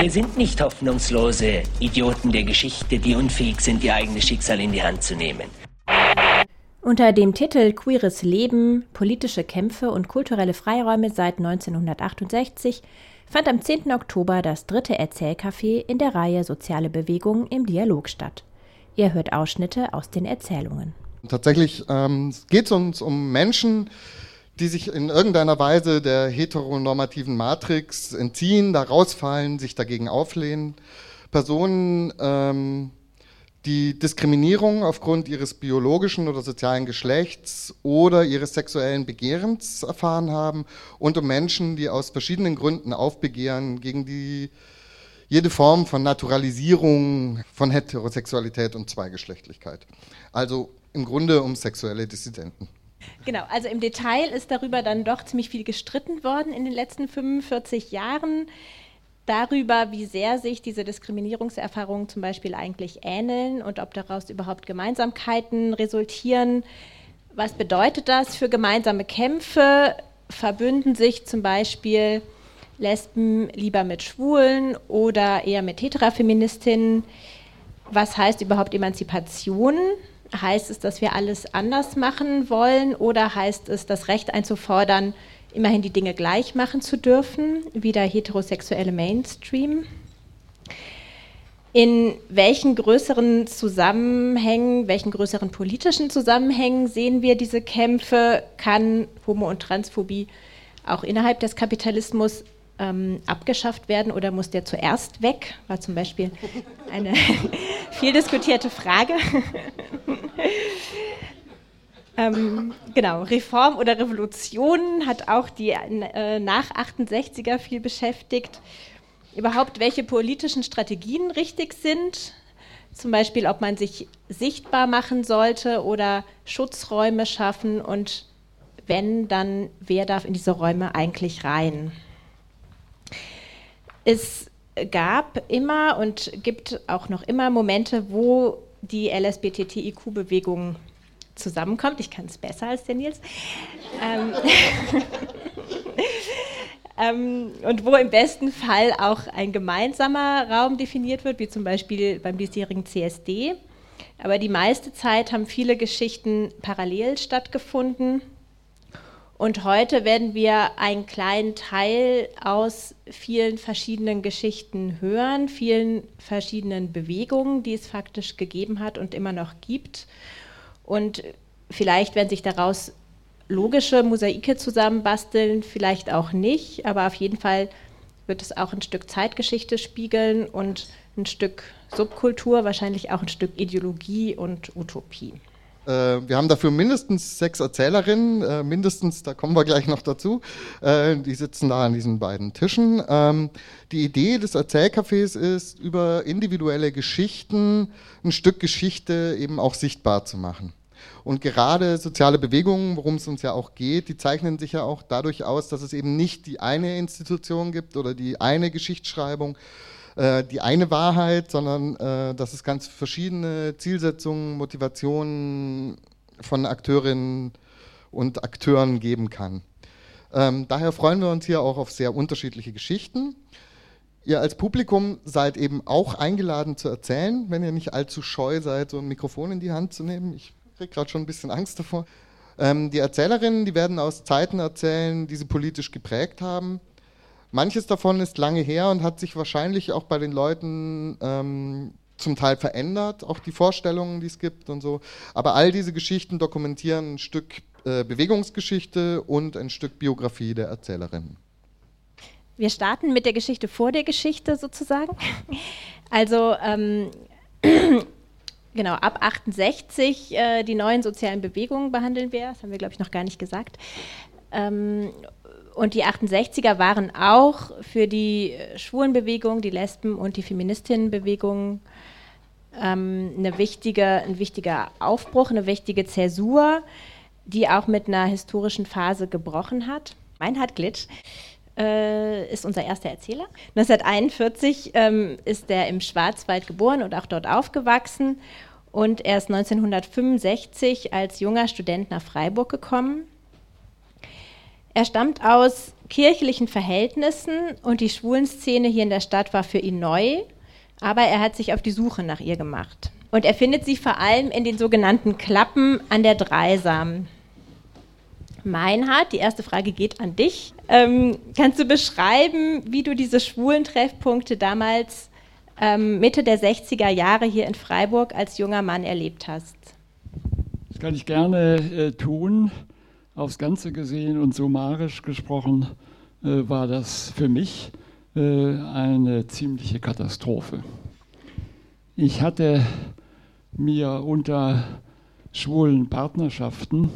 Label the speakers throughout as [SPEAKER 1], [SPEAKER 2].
[SPEAKER 1] Wir sind nicht hoffnungslose Idioten der Geschichte, die unfähig sind, ihr eigenes Schicksal in die Hand zu nehmen.
[SPEAKER 2] Unter dem Titel Queeres Leben, politische Kämpfe und kulturelle Freiräume seit 1968 fand am 10. Oktober das dritte Erzählcafé in der Reihe Soziale Bewegung im Dialog statt. Ihr hört Ausschnitte aus den Erzählungen.
[SPEAKER 3] Tatsächlich ähm, geht es uns um Menschen, die sich in irgendeiner Weise der heteronormativen Matrix entziehen, da rausfallen, sich dagegen auflehnen. Personen, ähm, die Diskriminierung aufgrund ihres biologischen oder sozialen Geschlechts oder ihres sexuellen Begehrens erfahren haben und um Menschen, die aus verschiedenen Gründen aufbegehren gegen die jede Form von Naturalisierung von Heterosexualität und Zweigeschlechtlichkeit. Also im Grunde um sexuelle Dissidenten.
[SPEAKER 2] Genau, also im Detail ist darüber dann doch ziemlich viel gestritten worden in den letzten 45 Jahren. Darüber, wie sehr sich diese Diskriminierungserfahrungen zum Beispiel eigentlich ähneln und ob daraus überhaupt Gemeinsamkeiten resultieren. Was bedeutet das für gemeinsame Kämpfe? Verbünden sich zum Beispiel Lesben lieber mit Schwulen oder eher mit Heterafeministinnen? Was heißt überhaupt Emanzipation? Heißt es, dass wir alles anders machen wollen oder heißt es, das Recht einzufordern, immerhin die Dinge gleich machen zu dürfen, wie der heterosexuelle Mainstream? In welchen größeren Zusammenhängen, welchen größeren politischen Zusammenhängen sehen wir diese Kämpfe? Kann Homo- und Transphobie auch innerhalb des Kapitalismus ähm, abgeschafft werden oder muss der zuerst weg? War zum Beispiel eine viel diskutierte Frage. ähm, genau, Reform oder Revolution hat auch die äh, nach 68er viel beschäftigt. Überhaupt, welche politischen Strategien richtig sind, zum Beispiel, ob man sich sichtbar machen sollte oder Schutzräume schaffen und wenn, dann wer darf in diese Räume eigentlich rein? Es gab immer und gibt auch noch immer Momente, wo die LSBTTIQ-Bewegung zusammenkommt. Ich kann es besser als der Nils. Ähm, ähm, und wo im besten Fall auch ein gemeinsamer Raum definiert wird, wie zum Beispiel beim diesjährigen CSD. Aber die meiste Zeit haben viele Geschichten parallel stattgefunden und heute werden wir einen kleinen Teil aus vielen verschiedenen Geschichten hören, vielen verschiedenen Bewegungen, die es faktisch gegeben hat und immer noch gibt. Und vielleicht werden sich daraus logische Mosaike zusammenbasteln, vielleicht auch nicht, aber auf jeden Fall wird es auch ein Stück Zeitgeschichte spiegeln und ein Stück Subkultur, wahrscheinlich auch ein Stück Ideologie und Utopie.
[SPEAKER 3] Äh, wir haben dafür mindestens sechs Erzählerinnen, äh, mindestens, da kommen wir gleich noch dazu. Äh, die sitzen da an diesen beiden Tischen. Ähm, die Idee des Erzählcafés ist, über individuelle Geschichten ein Stück Geschichte eben auch sichtbar zu machen. Und gerade soziale Bewegungen, worum es uns ja auch geht, die zeichnen sich ja auch dadurch aus, dass es eben nicht die eine Institution gibt oder die eine Geschichtsschreibung, äh, die eine Wahrheit, sondern äh, dass es ganz verschiedene Zielsetzungen, Motivationen von Akteurinnen und Akteuren geben kann. Ähm, daher freuen wir uns hier auch auf sehr unterschiedliche Geschichten. Ihr als Publikum seid eben auch eingeladen zu erzählen, wenn ihr nicht allzu scheu seid, so ein Mikrofon in die Hand zu nehmen. Ich kriege gerade schon ein bisschen Angst davor. Ähm, die Erzählerinnen, die werden aus Zeiten erzählen, die sie politisch geprägt haben. Manches davon ist lange her und hat sich wahrscheinlich auch bei den Leuten ähm, zum Teil verändert, auch die Vorstellungen, die es gibt und so. Aber all diese Geschichten dokumentieren ein Stück äh, Bewegungsgeschichte und ein Stück Biografie der Erzählerinnen.
[SPEAKER 2] Wir starten mit der Geschichte vor der Geschichte sozusagen. Also ähm, genau, ab 68 äh, die neuen sozialen Bewegungen behandeln wir, das haben wir, glaube ich, noch gar nicht gesagt. Ähm, und die 68er waren auch für die äh, Schwulenbewegung, die Lesben- und die Feministinnenbewegung ähm, eine wichtige, ein wichtiger Aufbruch, eine wichtige Zäsur, die auch mit einer historischen Phase gebrochen hat. Meinhard Glitsch äh, ist unser erster Erzähler. 1941 ähm, ist er im Schwarzwald geboren und auch dort aufgewachsen. Und er ist 1965 als junger Student nach Freiburg gekommen. Er stammt aus kirchlichen Verhältnissen und die Schwulenszene hier in der Stadt war für ihn neu, aber er hat sich auf die Suche nach ihr gemacht. Und er findet sie vor allem in den sogenannten Klappen an der Dreisam. Meinhard, die erste Frage geht an dich. Ähm, kannst du beschreiben, wie du diese schwulen Treffpunkte damals ähm, Mitte der 60er Jahre hier in Freiburg als junger Mann erlebt hast?
[SPEAKER 4] Das kann ich gerne äh, tun. Aufs Ganze gesehen und summarisch gesprochen äh, war das für mich äh, eine ziemliche Katastrophe. Ich hatte mir unter schwulen Partnerschaften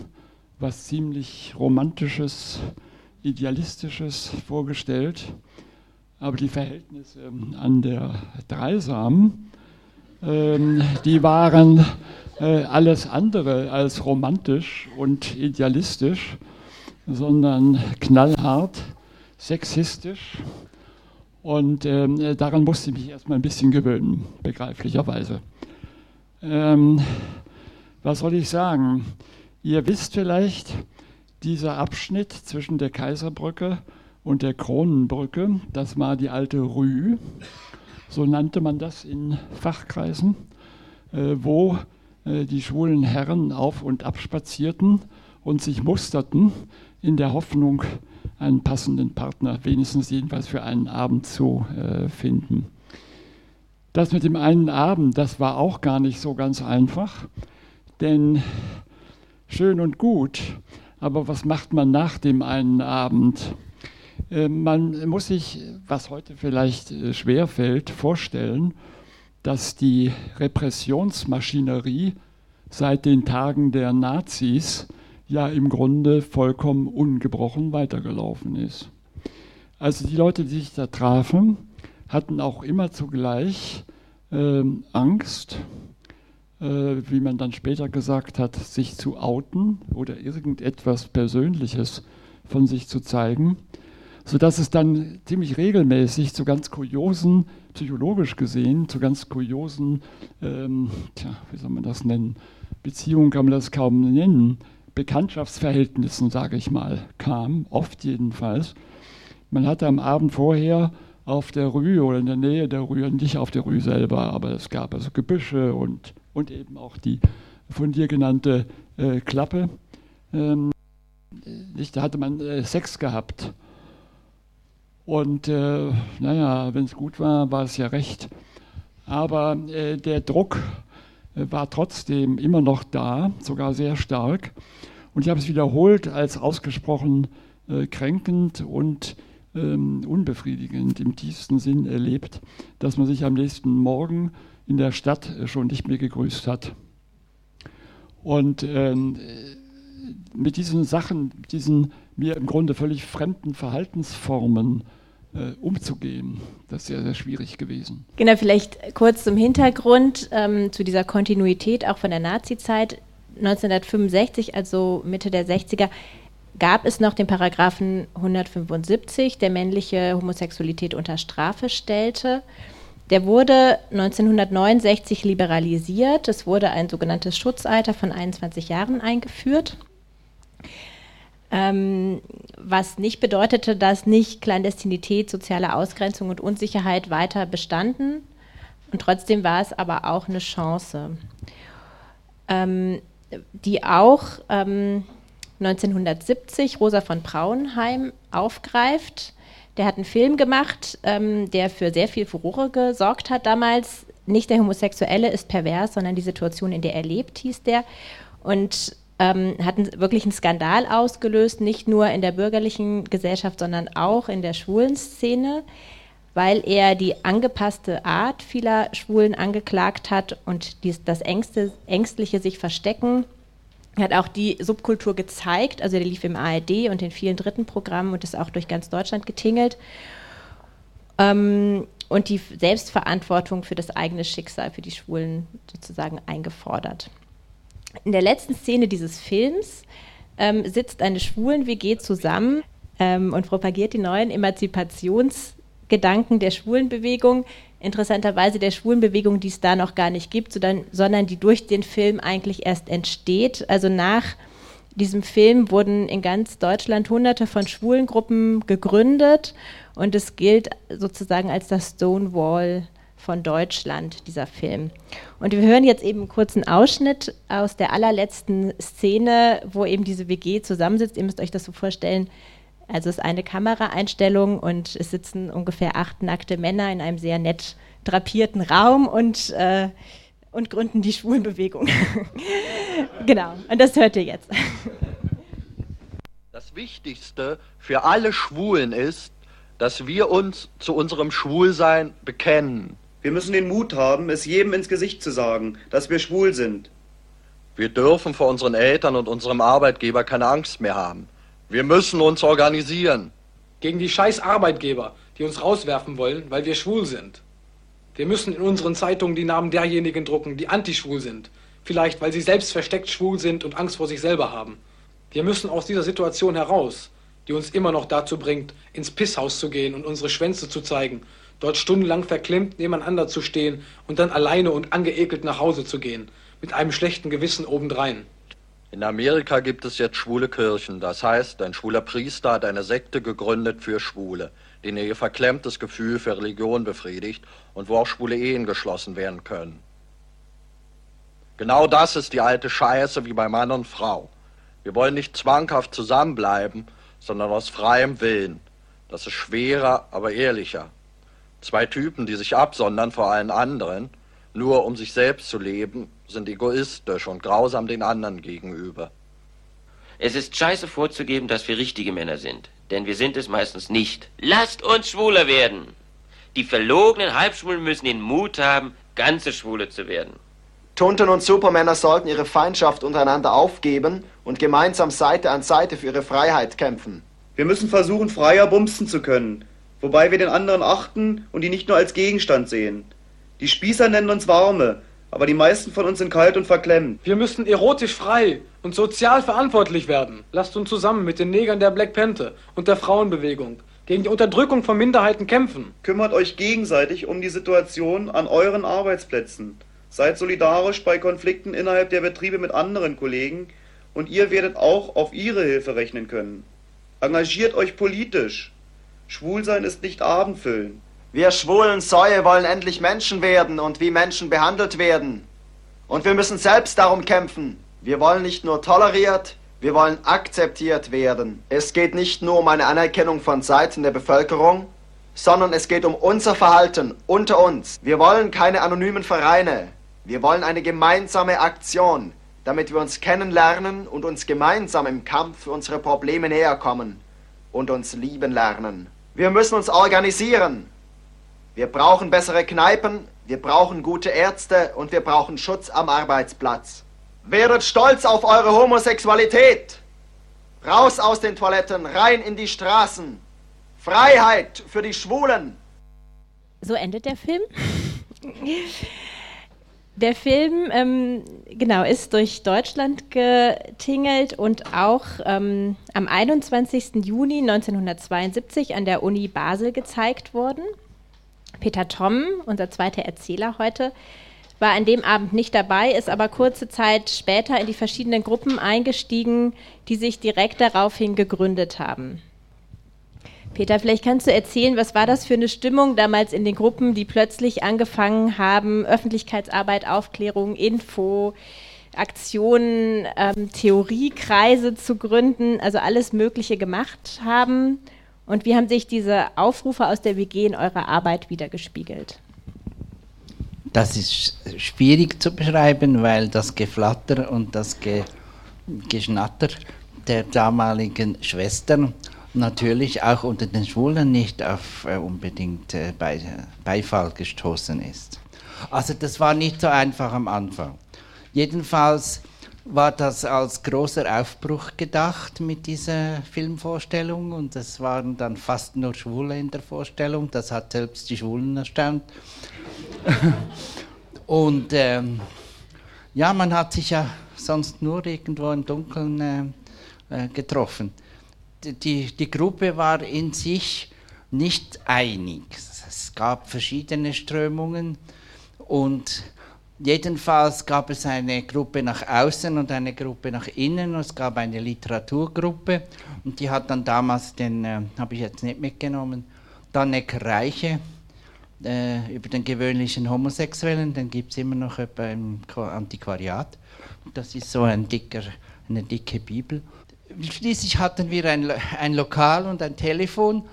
[SPEAKER 4] was ziemlich Romantisches, Idealistisches vorgestellt. Aber die Verhältnisse an der Dreisam, die waren äh, alles andere als romantisch und idealistisch, sondern knallhart, sexistisch. Und ähm, daran musste ich mich erstmal ein bisschen gewöhnen, begreiflicherweise. Ähm, was soll ich sagen? Ihr wisst vielleicht, dieser Abschnitt zwischen der Kaiserbrücke und der Kronenbrücke, das war die alte Rue, so nannte man das in Fachkreisen, äh, wo äh, die schwulen Herren auf und ab spazierten und sich musterten in der Hoffnung, einen passenden Partner, wenigstens jedenfalls für einen Abend zu äh, finden. Das mit dem einen Abend, das war auch gar nicht so ganz einfach, denn schön und gut, aber was macht man nach dem einen Abend? Äh, man muss sich, was heute vielleicht äh, schwer fällt, vorstellen, dass die Repressionsmaschinerie seit den Tagen der Nazis ja im Grunde vollkommen ungebrochen weitergelaufen ist. Also die Leute, die sich da trafen, hatten auch immer zugleich äh, Angst, äh, wie man dann später gesagt hat, sich zu outen oder irgendetwas Persönliches von sich zu zeigen, sodass es dann ziemlich regelmäßig zu ganz kuriosen, psychologisch gesehen, zu ganz kuriosen, ähm, tja, wie soll man das nennen, Beziehungen kann man das kaum nennen, Bekanntschaftsverhältnissen, sage ich mal, kam, oft jedenfalls. Man hatte am Abend vorher auf der Rue oder in der Nähe der Rue, nicht auf der Rue selber, aber es gab also Gebüsche und und eben auch die von dir genannte äh, Klappe. Ähm, nicht, da hatte man äh, Sex gehabt. Und äh, naja, wenn es gut war, war es ja recht. Aber äh, der Druck äh, war trotzdem immer noch da, sogar sehr stark. Und ich habe es wiederholt als ausgesprochen äh, kränkend und ähm, unbefriedigend im tiefsten Sinn erlebt, dass man sich am nächsten Morgen in der Stadt schon nicht mehr gegrüßt hat. Und ähm, mit diesen Sachen, diesen mir im Grunde völlig fremden Verhaltensformen umzugehen, das ist sehr, sehr schwierig gewesen.
[SPEAKER 2] Genau, vielleicht kurz zum Hintergrund ähm, zu dieser Kontinuität auch von der Nazizeit. 1965, also Mitte der 60er, gab es noch den Paragraphen 175, der männliche Homosexualität unter Strafe stellte. Der wurde 1969 liberalisiert. Es wurde ein sogenanntes Schutzalter von 21 Jahren eingeführt. Ähm, was nicht bedeutete, dass nicht Klandestinität, soziale Ausgrenzung und Unsicherheit weiter bestanden. Und trotzdem war es aber auch eine Chance, ähm, die auch ähm, 1970 Rosa von Braunheim aufgreift der hat einen Film gemacht, ähm, der für sehr viel Furore gesorgt hat damals. Nicht der Homosexuelle ist pervers, sondern die Situation, in der er lebt, hieß der. Und ähm, hat wirklich einen Skandal ausgelöst, nicht nur in der bürgerlichen Gesellschaft, sondern auch in der schwulen Szene, weil er die angepasste Art vieler Schwulen angeklagt hat und dies, das Ängste, ängstliche sich verstecken hat auch die Subkultur gezeigt, also der lief im ARD und in vielen dritten Programmen und ist auch durch ganz Deutschland getingelt. Ähm, und die Selbstverantwortung für das eigene Schicksal für die Schwulen sozusagen eingefordert. In der letzten Szene dieses Films ähm, sitzt eine Schwulen-WG zusammen ähm, und propagiert die neuen Emanzipationsgedanken der Schwulenbewegung. Interessanterweise der Schwulenbewegung, die es da noch gar nicht gibt, sondern, sondern die durch den Film eigentlich erst entsteht. Also nach diesem Film wurden in ganz Deutschland hunderte von Schwulengruppen gegründet und es gilt sozusagen als das Stonewall von Deutschland, dieser Film. Und wir hören jetzt eben einen kurzen Ausschnitt aus der allerletzten Szene, wo eben diese WG zusammensitzt. Ihr müsst euch das so vorstellen. Also es ist eine Kameraeinstellung und es sitzen ungefähr acht nackte Männer in einem sehr nett drapierten Raum und, äh, und gründen die Schwulenbewegung. genau, und das hört ihr jetzt.
[SPEAKER 5] Das Wichtigste für alle Schwulen ist, dass wir uns zu unserem Schwulsein bekennen.
[SPEAKER 6] Wir müssen den Mut haben, es jedem ins Gesicht zu sagen, dass wir schwul sind.
[SPEAKER 5] Wir dürfen vor unseren Eltern und unserem Arbeitgeber keine Angst mehr haben. Wir müssen uns organisieren.
[SPEAKER 7] Gegen die scheiß Arbeitgeber, die uns rauswerfen wollen, weil wir schwul sind. Wir müssen in unseren Zeitungen die Namen derjenigen drucken, die antischwul sind. Vielleicht, weil sie selbst versteckt schwul sind und Angst vor sich selber haben. Wir müssen aus dieser Situation heraus, die uns immer noch dazu bringt, ins Pisshaus zu gehen und unsere Schwänze zu zeigen dort stundenlang verklemmt nebeneinander zu stehen und dann alleine und angeekelt nach Hause zu gehen, mit einem schlechten Gewissen obendrein.
[SPEAKER 5] In Amerika gibt es jetzt schwule Kirchen, das heißt, ein schwuler Priester hat eine Sekte gegründet für Schwule, denen ihr verklemmtes Gefühl für Religion befriedigt und wo auch schwule Ehen geschlossen werden können. Genau das ist die alte Scheiße wie bei Mann und Frau. Wir wollen nicht zwanghaft zusammenbleiben, sondern aus freiem Willen. Das ist schwerer, aber ehrlicher. Zwei Typen, die sich absondern vor allen anderen, nur um sich selbst zu leben, sind egoistisch und grausam den anderen gegenüber.
[SPEAKER 8] Es ist scheiße vorzugeben, dass wir richtige Männer sind, denn wir sind es meistens nicht. Lasst uns schwuler werden! Die verlogenen Halbschwulen müssen den Mut haben, ganze Schwule zu werden.
[SPEAKER 9] Tunten und Supermänner sollten ihre Feindschaft untereinander aufgeben und gemeinsam Seite an Seite für ihre Freiheit kämpfen.
[SPEAKER 6] Wir müssen versuchen, freier bumsen zu können, wobei wir den anderen achten und ihn nicht nur als Gegenstand sehen. Die Spießer nennen uns Warme, aber die meisten von uns sind kalt und verklemmt.
[SPEAKER 7] Wir müssen erotisch frei und sozial verantwortlich werden. Lasst uns zusammen mit den Negern der Black Panther und der Frauenbewegung gegen die Unterdrückung von Minderheiten kämpfen.
[SPEAKER 6] Kümmert euch gegenseitig um die Situation an euren Arbeitsplätzen. Seid solidarisch bei Konflikten innerhalb der Betriebe mit anderen Kollegen und ihr werdet auch auf ihre Hilfe rechnen können. Engagiert euch politisch. Schwulsein ist nicht Abendfüllen.
[SPEAKER 9] Wir schwulen Säue wollen endlich Menschen werden und wie Menschen behandelt werden. Und wir müssen selbst darum kämpfen. Wir wollen nicht nur toleriert, wir wollen akzeptiert werden. Es geht nicht nur um eine Anerkennung von Seiten der Bevölkerung, sondern es geht um unser Verhalten unter uns. Wir wollen keine anonymen Vereine. Wir wollen eine gemeinsame Aktion, damit wir uns kennenlernen und uns gemeinsam im Kampf für unsere Probleme näher kommen und uns lieben lernen. Wir müssen uns organisieren. Wir brauchen bessere Kneipen, wir brauchen gute Ärzte und wir brauchen Schutz am Arbeitsplatz. Werdet stolz auf eure Homosexualität. Raus aus den Toiletten, rein in die Straßen. Freiheit für die Schwulen.
[SPEAKER 2] So endet der Film. Der Film, ähm, genau, ist durch Deutschland getingelt und auch ähm, am 21. Juni 1972 an der Uni Basel gezeigt worden. Peter Tom, unser zweiter Erzähler heute, war an dem Abend nicht dabei, ist aber kurze Zeit später in die verschiedenen Gruppen eingestiegen, die sich direkt daraufhin gegründet haben. Peter, vielleicht kannst du erzählen, was war das für eine Stimmung damals in den Gruppen, die plötzlich angefangen haben, Öffentlichkeitsarbeit, Aufklärung, Info, Aktionen, ähm, Theoriekreise zu gründen, also alles Mögliche gemacht haben. Und wie haben sich diese Aufrufe aus der WG in eurer Arbeit wiedergespiegelt?
[SPEAKER 10] Das ist schwierig zu beschreiben, weil das Geflatter und das Ge Geschnatter der damaligen Schwestern natürlich auch unter den Schwulen nicht auf äh, unbedingt äh, Be Beifall gestoßen ist. Also das war nicht so einfach am Anfang. Jedenfalls war das als großer Aufbruch gedacht mit dieser Filmvorstellung und es waren dann fast nur Schwule in der Vorstellung. Das hat selbst die Schwulen erstaunt. und ähm, ja, man hat sich ja sonst nur irgendwo im Dunkeln äh, äh getroffen. Die, die Gruppe war in sich nicht einig. Es gab verschiedene Strömungen und Jedenfalls gab es eine Gruppe nach außen und eine Gruppe nach innen. Es gab eine Literaturgruppe und die hat dann damals den, äh, habe ich jetzt nicht mitgenommen, Danek Reiche äh, über den gewöhnlichen Homosexuellen, den gibt es immer noch beim Antiquariat. Das ist so ein dicker, eine dicke Bibel. Schließlich hatten wir ein, ein Lokal und ein Telefon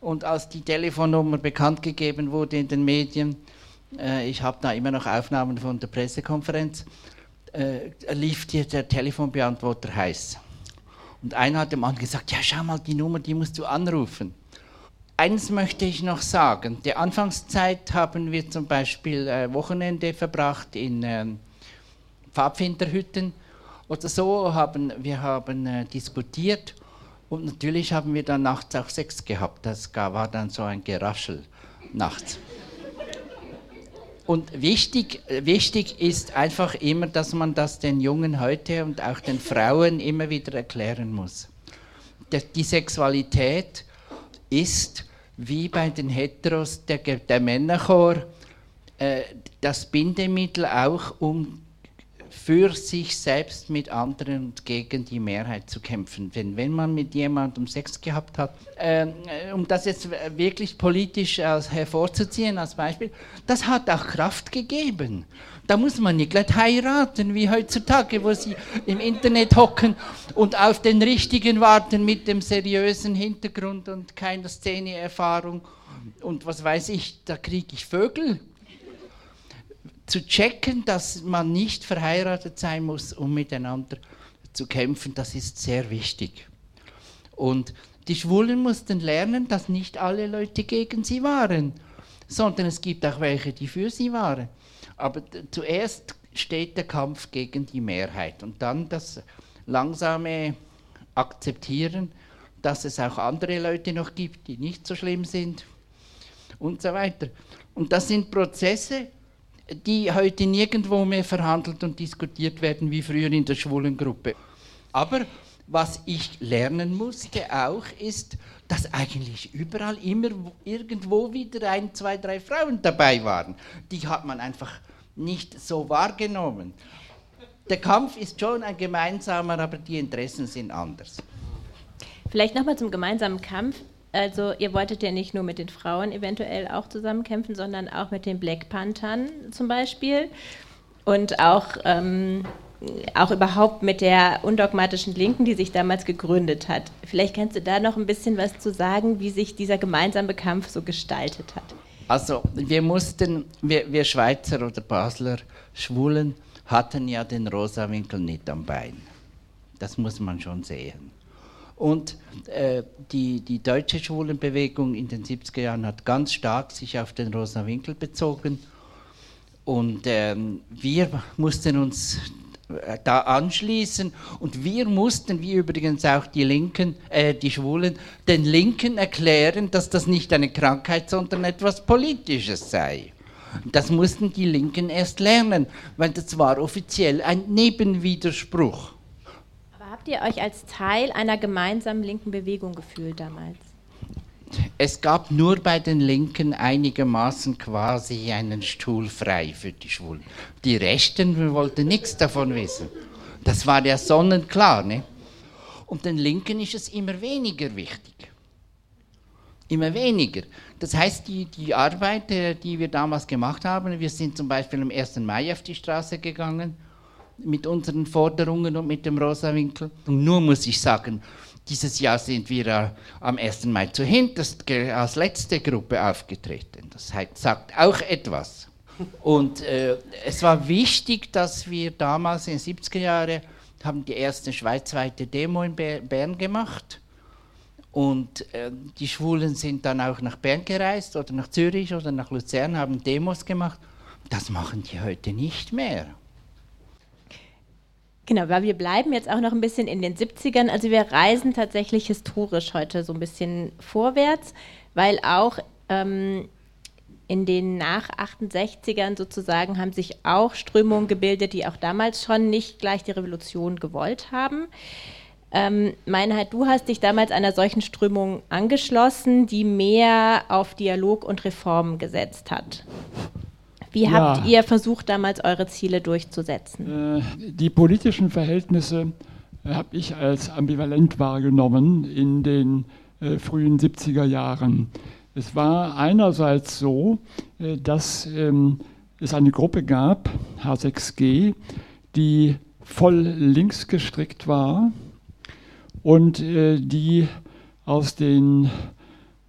[SPEAKER 10] und als die Telefonnummer bekannt gegeben wurde in den Medien, äh, ich habe da immer noch Aufnahmen von der Pressekonferenz, äh, lief dir der Telefonbeantworter heiß. Und einer hat dem anderen gesagt, ja schau mal, die Nummer, die musst du anrufen. Eins möchte ich noch sagen, der Anfangszeit haben wir zum Beispiel äh, Wochenende verbracht in äh, Pfadfinderhütten oder so, haben, wir haben äh, diskutiert und natürlich haben wir dann nachts auch Sex gehabt. Das war dann so ein Geraschel nachts. Und wichtig, wichtig ist einfach immer, dass man das den Jungen heute und auch den Frauen immer wieder erklären muss. Die Sexualität ist wie bei den Heteros der, der Männerchor äh, das Bindemittel auch, um für sich selbst mit anderen und gegen die Mehrheit zu kämpfen. Wenn, wenn man mit jemandem Sex gehabt hat, äh, um das jetzt wirklich politisch als, hervorzuziehen als Beispiel, das hat auch Kraft gegeben. Da muss man nicht gleich heiraten, wie heutzutage, wo sie im Internet hocken und auf den Richtigen warten mit dem seriösen Hintergrund und keiner Szeneerfahrung und was weiß ich, da kriege ich Vögel zu checken, dass man nicht verheiratet sein muss, um miteinander zu kämpfen, das ist sehr wichtig. Und die Schwulen mussten lernen, dass nicht alle Leute gegen sie waren, sondern es gibt auch welche, die für sie waren. Aber zuerst steht der Kampf gegen die Mehrheit und dann das langsame Akzeptieren, dass es auch andere Leute noch gibt, die nicht so schlimm sind und so weiter. Und das sind Prozesse, die heute nirgendwo mehr verhandelt und diskutiert werden wie früher in der schwulen Gruppe. Aber was ich lernen musste auch, ist, dass eigentlich überall immer irgendwo wieder ein, zwei, drei Frauen dabei waren. Die hat man einfach nicht so wahrgenommen. Der Kampf ist schon ein gemeinsamer, aber die Interessen sind anders.
[SPEAKER 2] Vielleicht nochmal zum gemeinsamen Kampf. Also ihr wolltet ja nicht nur mit den Frauen eventuell auch zusammenkämpfen, sondern auch mit den Black Panthern zum Beispiel und auch, ähm, auch überhaupt mit der undogmatischen Linken, die sich damals gegründet hat. Vielleicht kannst du da noch ein bisschen was zu sagen, wie sich dieser gemeinsame Kampf so gestaltet hat.
[SPEAKER 10] Also wir mussten, wir, wir Schweizer oder Basler Schwulen hatten ja den rosa Winkel nicht am Bein. Das muss man schon sehen. Und äh, die, die deutsche Schwulenbewegung in den 70er Jahren hat ganz stark sich auf den Rosa Winkel bezogen. Und ähm, wir mussten uns äh, da anschließen und wir mussten, wie übrigens auch die Linken, äh, die Schwulen, den Linken erklären, dass das nicht eine Krankheit, sondern etwas Politisches sei. Das mussten die Linken erst lernen, weil das war offiziell ein Nebenwiderspruch
[SPEAKER 2] habt ihr euch als Teil einer gemeinsamen linken Bewegung gefühlt damals?
[SPEAKER 10] Es gab nur bei den Linken einigermaßen quasi einen Stuhl frei für die Schwulen. Die Rechten wollten nichts davon wissen. Das war ja sonnenklar. Ne? Und den Linken ist es immer weniger wichtig. Immer weniger. Das heißt, die, die Arbeit, äh, die wir damals gemacht haben, wir sind zum Beispiel am 1. Mai auf die Straße gegangen mit unseren Forderungen und mit dem Rosa-Winkel. Und nur muss ich sagen, dieses Jahr sind wir äh, am 1. Mai zuhinterst als letzte Gruppe aufgetreten. Das sagt auch etwas. Und äh, es war wichtig, dass wir damals in den 70er Jahren haben die erste schweizweite Demo in Bern gemacht. Und äh, die Schwulen sind dann auch nach Bern gereist oder nach Zürich oder nach Luzern, haben Demos gemacht. Das machen die heute nicht mehr.
[SPEAKER 2] Genau, weil wir bleiben jetzt auch noch ein bisschen in den 70ern. Also wir reisen tatsächlich historisch heute so ein bisschen vorwärts, weil auch ähm, in den nach 68ern sozusagen haben sich auch Strömungen gebildet, die auch damals schon nicht gleich die Revolution gewollt haben. Ähm, Meinheit, du hast dich damals einer solchen Strömung angeschlossen, die mehr auf Dialog und Reform gesetzt hat. Wie ja. habt ihr versucht, damals eure Ziele durchzusetzen?
[SPEAKER 4] Äh, die politischen Verhältnisse habe ich als ambivalent wahrgenommen in den äh, frühen 70er Jahren. Es war einerseits so, äh, dass ähm, es eine Gruppe gab, H6G, die voll links gestrickt war und äh, die aus den,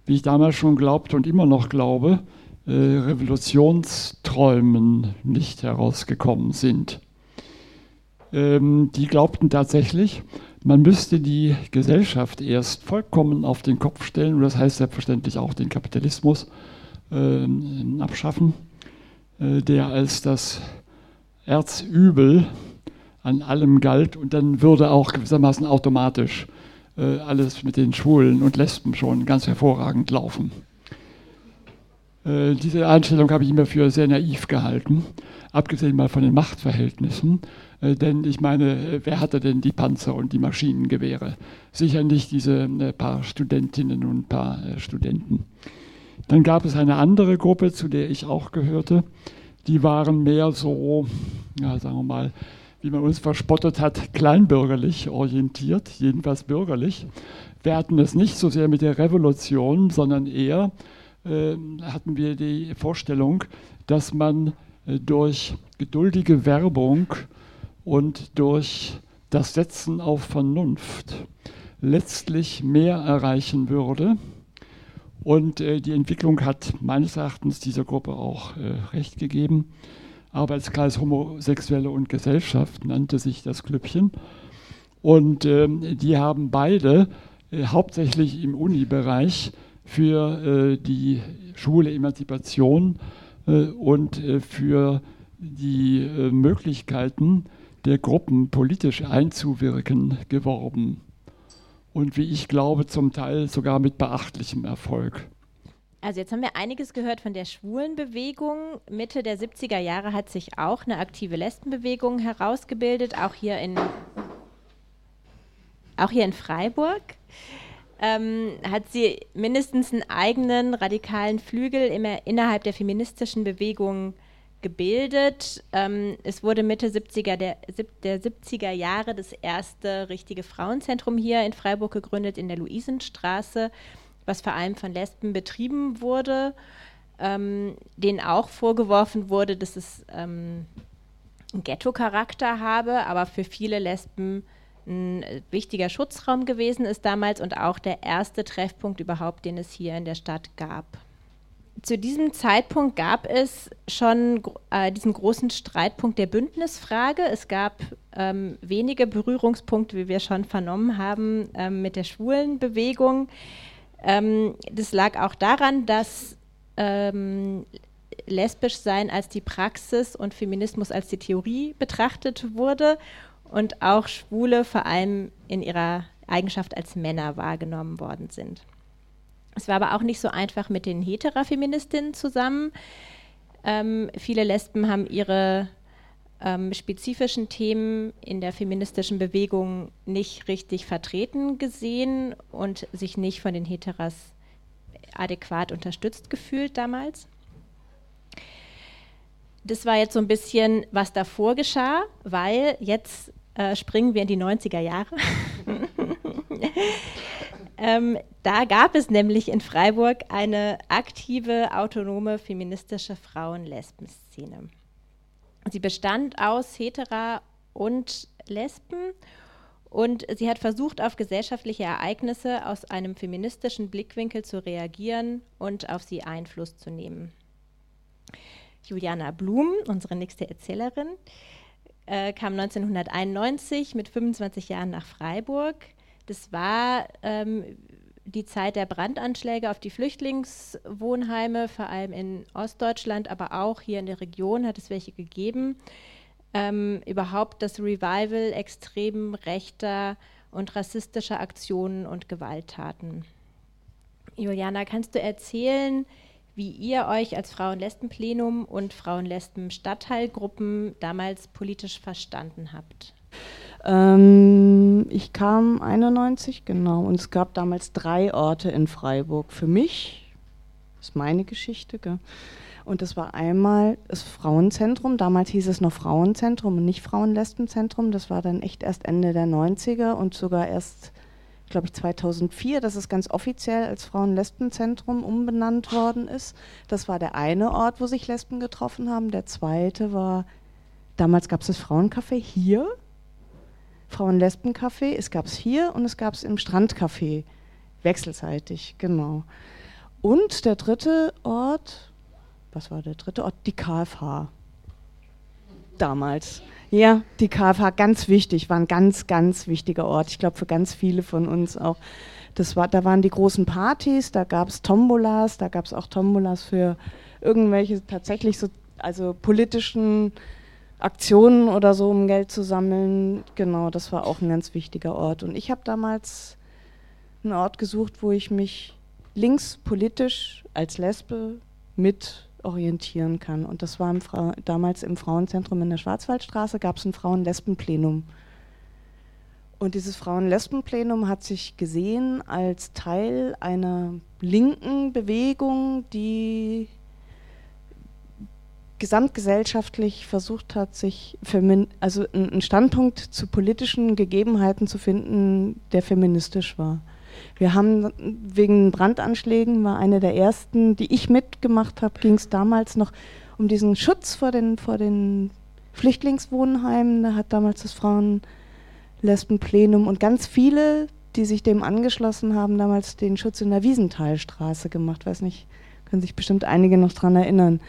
[SPEAKER 4] wie ich damals schon glaubte und immer noch glaube, äh, Revolutionsträumen nicht herausgekommen sind. Ähm, die glaubten tatsächlich, man müsste die Gesellschaft erst vollkommen auf den Kopf stellen, und das heißt selbstverständlich auch den Kapitalismus äh, abschaffen, äh, der als das Erzübel an allem galt und dann würde auch gewissermaßen automatisch äh, alles mit den Schwulen und Lesben schon ganz hervorragend laufen. Äh, diese Einstellung habe ich immer für sehr naiv gehalten, abgesehen mal von den Machtverhältnissen. Äh, denn ich meine, äh, wer hatte denn die Panzer und die Maschinengewehre? Sicher nicht diese äh, paar Studentinnen und paar äh, Studenten. Dann gab es eine andere Gruppe, zu der ich auch gehörte. Die waren mehr so, ja, sagen wir mal, wie man uns verspottet hat, kleinbürgerlich orientiert, jedenfalls bürgerlich. Wir hatten es nicht so sehr mit der Revolution, sondern eher hatten wir die Vorstellung, dass man äh, durch geduldige Werbung und durch das Setzen auf Vernunft letztlich mehr erreichen würde. Und äh, die Entwicklung hat meines Erachtens dieser Gruppe auch äh, recht gegeben. Arbeitskreis Homosexuelle und Gesellschaft nannte sich das Klüppchen. Und ähm, die haben beide äh, hauptsächlich im Uni-Bereich für äh, die schwule Emanzipation äh, und äh, für die äh, Möglichkeiten der Gruppen politisch einzuwirken geworben. Und wie ich glaube, zum Teil sogar mit beachtlichem Erfolg.
[SPEAKER 2] Also jetzt haben wir einiges gehört von der Schwulenbewegung. Mitte der 70er Jahre hat sich auch eine aktive Lesbenbewegung herausgebildet, auch hier in, auch hier in Freiburg. Ähm, hat sie mindestens einen eigenen radikalen Flügel immer innerhalb der feministischen Bewegung gebildet. Ähm, es wurde Mitte 70er der, der 70er Jahre das erste richtige Frauenzentrum hier in Freiburg gegründet, in der Luisenstraße was vor allem von Lesben betrieben wurde, ähm, denen auch vorgeworfen wurde, dass es ähm, einen Ghetto-Charakter habe, aber für viele Lesben ein wichtiger Schutzraum gewesen ist damals und auch der erste Treffpunkt überhaupt, den es hier in der Stadt gab. Zu diesem Zeitpunkt gab es schon äh, diesen großen Streitpunkt der Bündnisfrage. Es gab ähm, wenige Berührungspunkte, wie wir schon vernommen haben, ähm, mit der Schwulenbewegung. Ähm, das lag auch daran, dass ähm, lesbisch sein als die Praxis und Feminismus als die Theorie betrachtet wurde und auch Schwule vor allem in ihrer Eigenschaft als Männer wahrgenommen worden sind. Es war aber auch nicht so einfach mit den Heterafeministinnen zusammen. Ähm, viele Lesben haben ihre ähm, spezifischen Themen in der feministischen Bewegung nicht richtig vertreten gesehen und sich nicht von den Heteras adäquat unterstützt gefühlt damals. Das war jetzt so ein bisschen, was davor geschah, weil jetzt äh, springen wir in die 90er Jahre. ähm, da gab es nämlich in Freiburg eine aktive, autonome, feministische Frauen-Lesben-Szene. Sie bestand aus Hetera und Lesben und sie hat versucht, auf gesellschaftliche Ereignisse aus einem feministischen Blickwinkel zu reagieren und auf sie Einfluss zu nehmen. Juliana Blum, unsere nächste Erzählerin, äh, kam 1991 mit 25 Jahren nach Freiburg. Das war ähm, die Zeit der Brandanschläge auf die Flüchtlingswohnheime, vor allem in Ostdeutschland, aber auch hier in der Region hat es welche gegeben. ähm, überhaupt das Revival extrem rechter und rassistischer Aktionen und Gewalttaten. Juliana, kannst du erzählen, wie ihr euch als Frauen-Lesben-Plenum und Frauen-Lesben-Stadtteilgruppen damals politisch verstanden habt?
[SPEAKER 11] Ähm, ich kam 91, genau, und es gab damals drei Orte in Freiburg. Für mich, das ist meine Geschichte, gell? und das war einmal das Frauenzentrum, damals hieß es noch Frauenzentrum und nicht Frauen-Lesben-Zentrum, das war dann echt erst Ende der 90er und sogar erst glaube ich, 2004, dass es ganz offiziell als Frauen-Lesben-Zentrum umbenannt worden ist. Das war der eine Ort, wo sich Lesben getroffen haben. Der zweite war, damals gab es das Frauencafé hier, Frauen-Lesben-Café. Es gab es hier und es gab es im Strandcafé, wechselseitig, genau. Und der dritte Ort, was war der dritte Ort? Die KFH. Damals. Ja, die KFH, ganz wichtig, war ein ganz, ganz wichtiger Ort. Ich glaube, für ganz viele von uns auch. Das war, da waren die großen Partys, da gab es Tombolas, da gab es auch Tombolas für irgendwelche tatsächlich so, also politischen Aktionen oder so, um Geld zu sammeln. Genau, das war auch ein ganz wichtiger Ort. Und ich habe damals einen Ort gesucht, wo ich mich linkspolitisch als Lesbe mit orientieren kann. Und das war im damals im Frauenzentrum in der Schwarzwaldstraße, gab es ein Frauen-Lesben-Plenum. Und dieses Frauen-Lesben-Plenum hat sich gesehen als Teil einer linken Bewegung, die gesamtgesellschaftlich versucht hat, sich also einen Standpunkt zu politischen Gegebenheiten zu finden, der feministisch war. Wir haben wegen Brandanschlägen, war eine der ersten, die ich mitgemacht habe, ging es damals noch um diesen Schutz vor den, vor den Flüchtlingswohnheimen. Da hat damals das Frauen-Lesben-Plenum und ganz viele, die sich dem angeschlossen haben, damals den Schutz in der Wiesenthalstraße gemacht. Weiß nicht, können sich bestimmt einige noch daran erinnern.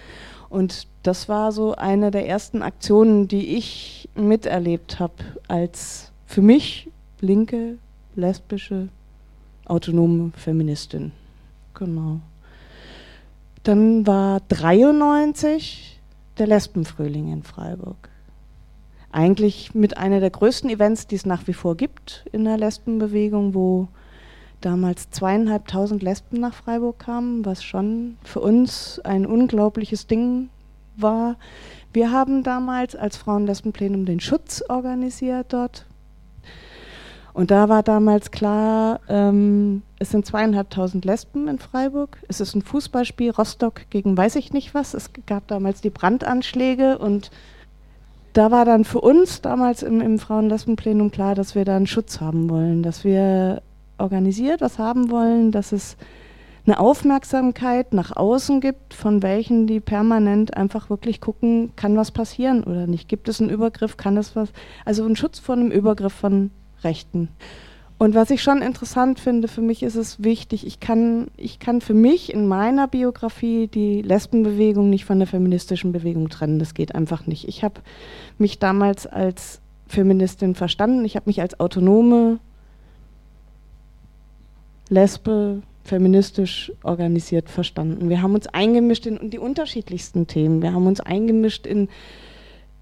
[SPEAKER 11] Und das war so eine der ersten Aktionen, die ich miterlebt habe als für mich linke, lesbische autonome Feministin. Genau. Dann war 93 der Lesbenfrühling in Freiburg. Eigentlich mit einer der größten Events, die es nach wie vor gibt in der Lesbenbewegung, wo damals zweieinhalbtausend Lesben nach Freiburg kamen, was schon für uns ein unglaubliches Ding war. Wir haben damals als Frauen-Lesben-Plenum den Schutz organisiert dort, und da war damals klar, ähm, es sind zweieinhalbtausend Lesben in Freiburg. Es ist ein Fußballspiel, Rostock gegen weiß ich nicht was. Es gab damals die Brandanschläge und da war dann für uns damals im, im Frauen-Lesben-Plenum klar, dass wir da einen Schutz haben wollen, dass wir organisiert was haben wollen, dass es eine Aufmerksamkeit nach außen gibt, von welchen die permanent einfach wirklich gucken, kann was passieren oder nicht. Gibt es einen Übergriff, kann es was, also ein Schutz vor einem Übergriff von Rechten. Und was ich schon interessant finde, für mich ist es wichtig, ich kann, ich kann für mich in meiner Biografie die Lesbenbewegung nicht von der feministischen Bewegung trennen. Das geht einfach nicht. Ich habe mich damals als Feministin verstanden. Ich habe mich als autonome Lesbe feministisch organisiert verstanden. Wir haben uns eingemischt in, in die unterschiedlichsten Themen. Wir haben uns eingemischt in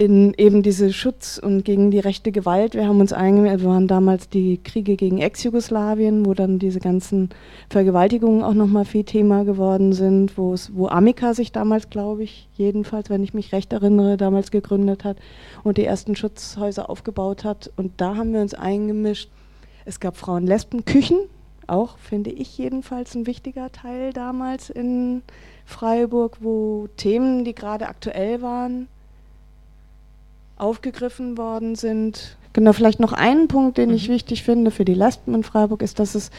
[SPEAKER 11] in eben diese Schutz und gegen die rechte Gewalt. Wir haben uns eingemeldet, waren damals die Kriege gegen Ex-Jugoslawien, wo dann diese ganzen Vergewaltigungen auch nochmal viel Thema geworden sind, wo es, wo Amica sich damals, glaube ich, jedenfalls, wenn ich mich recht erinnere, damals gegründet hat und die ersten Schutzhäuser aufgebaut hat. Und da haben wir uns eingemischt. Es gab Frauen-Lesben-Küchen, auch finde ich jedenfalls ein wichtiger Teil damals in Freiburg, wo Themen, die gerade aktuell waren, aufgegriffen worden sind. Genau, vielleicht noch einen Punkt, den mhm. ich wichtig finde für die Lesben in Freiburg, ist, dass es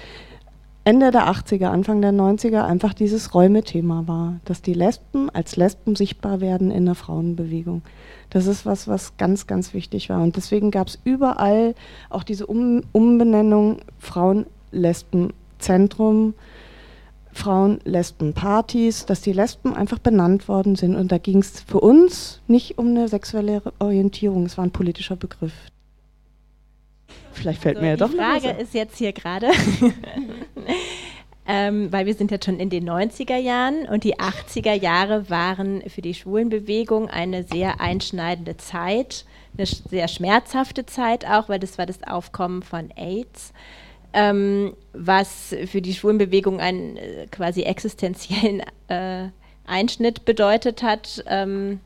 [SPEAKER 11] Ende der 80er, Anfang der 90er einfach dieses Räumethema war, dass die Lesben als Lesben sichtbar werden in der Frauenbewegung. Das ist was, was ganz, ganz wichtig war. Und deswegen gab es überall auch diese um Umbenennung Frauen-Lesben-Zentrum, Frauen, Lesben, Partys, dass die Lesben einfach benannt worden sind. Und da ging es für uns nicht um eine sexuelle Orientierung, es war ein politischer Begriff. Vielleicht fällt
[SPEAKER 2] also
[SPEAKER 11] mir ja doch
[SPEAKER 2] Die Frage ist jetzt hier gerade, ähm, weil wir sind jetzt schon in den 90er Jahren und die 80er Jahre waren für die Schwulenbewegung eine sehr einschneidende Zeit, eine sehr schmerzhafte Zeit auch, weil das war das Aufkommen von AIDS. Ähm, was für die Schwulenbewegung einen äh, quasi existenziellen äh, Einschnitt bedeutet hat, ähm,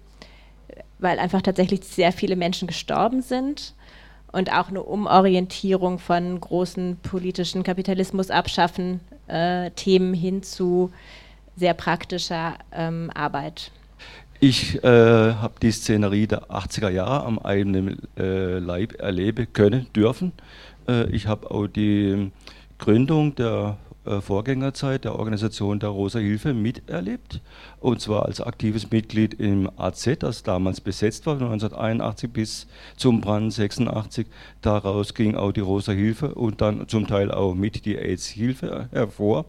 [SPEAKER 2] weil einfach tatsächlich sehr viele Menschen gestorben sind und auch eine Umorientierung von großen politischen Kapitalismus abschaffen äh, Themen hin zu sehr praktischer ähm, Arbeit.
[SPEAKER 12] Ich äh, habe die Szenerie der 80er Jahre am eigenen äh, Leib erleben können, dürfen. Äh, ich habe auch die Gründung der äh, Vorgängerzeit der Organisation der Rosa Hilfe miterlebt. Und zwar als aktives Mitglied im AZ, das damals besetzt war, von 1981 bis zum Brand 86. Daraus ging auch die Rosa Hilfe und dann zum Teil auch mit die AIDS-Hilfe hervor.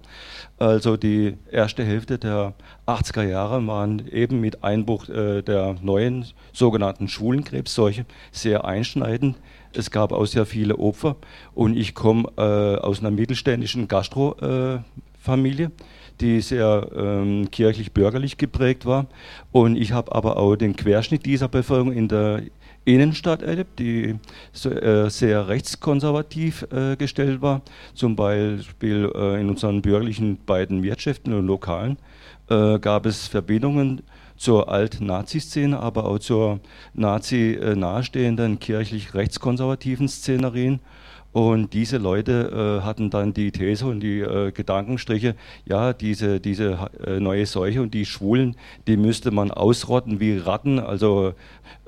[SPEAKER 12] Also die erste Hälfte der 80er Jahre waren eben mit Einbruch äh, der neuen sogenannten Schwulenkrebsseuche sehr einschneidend. Es gab auch sehr viele Opfer und ich komme äh, aus einer mittelständischen Gastrofamilie, äh, die sehr ähm, kirchlich-bürgerlich geprägt war. Und ich habe aber auch den Querschnitt dieser Bevölkerung in der Innenstadt erlebt, die äh, sehr rechtskonservativ äh, gestellt war. Zum Beispiel in unseren bürgerlichen beiden Wirtschaften und Lokalen gab es Verbindungen zur Alt-Nazi-Szene, aber auch zur Nazi nahestehenden kirchlich-rechtskonservativen Szenerien. Und diese Leute äh, hatten dann die These und die äh, Gedankenstriche, ja, diese, diese äh, neue Seuche und die Schwulen, die müsste man ausrotten wie Ratten, also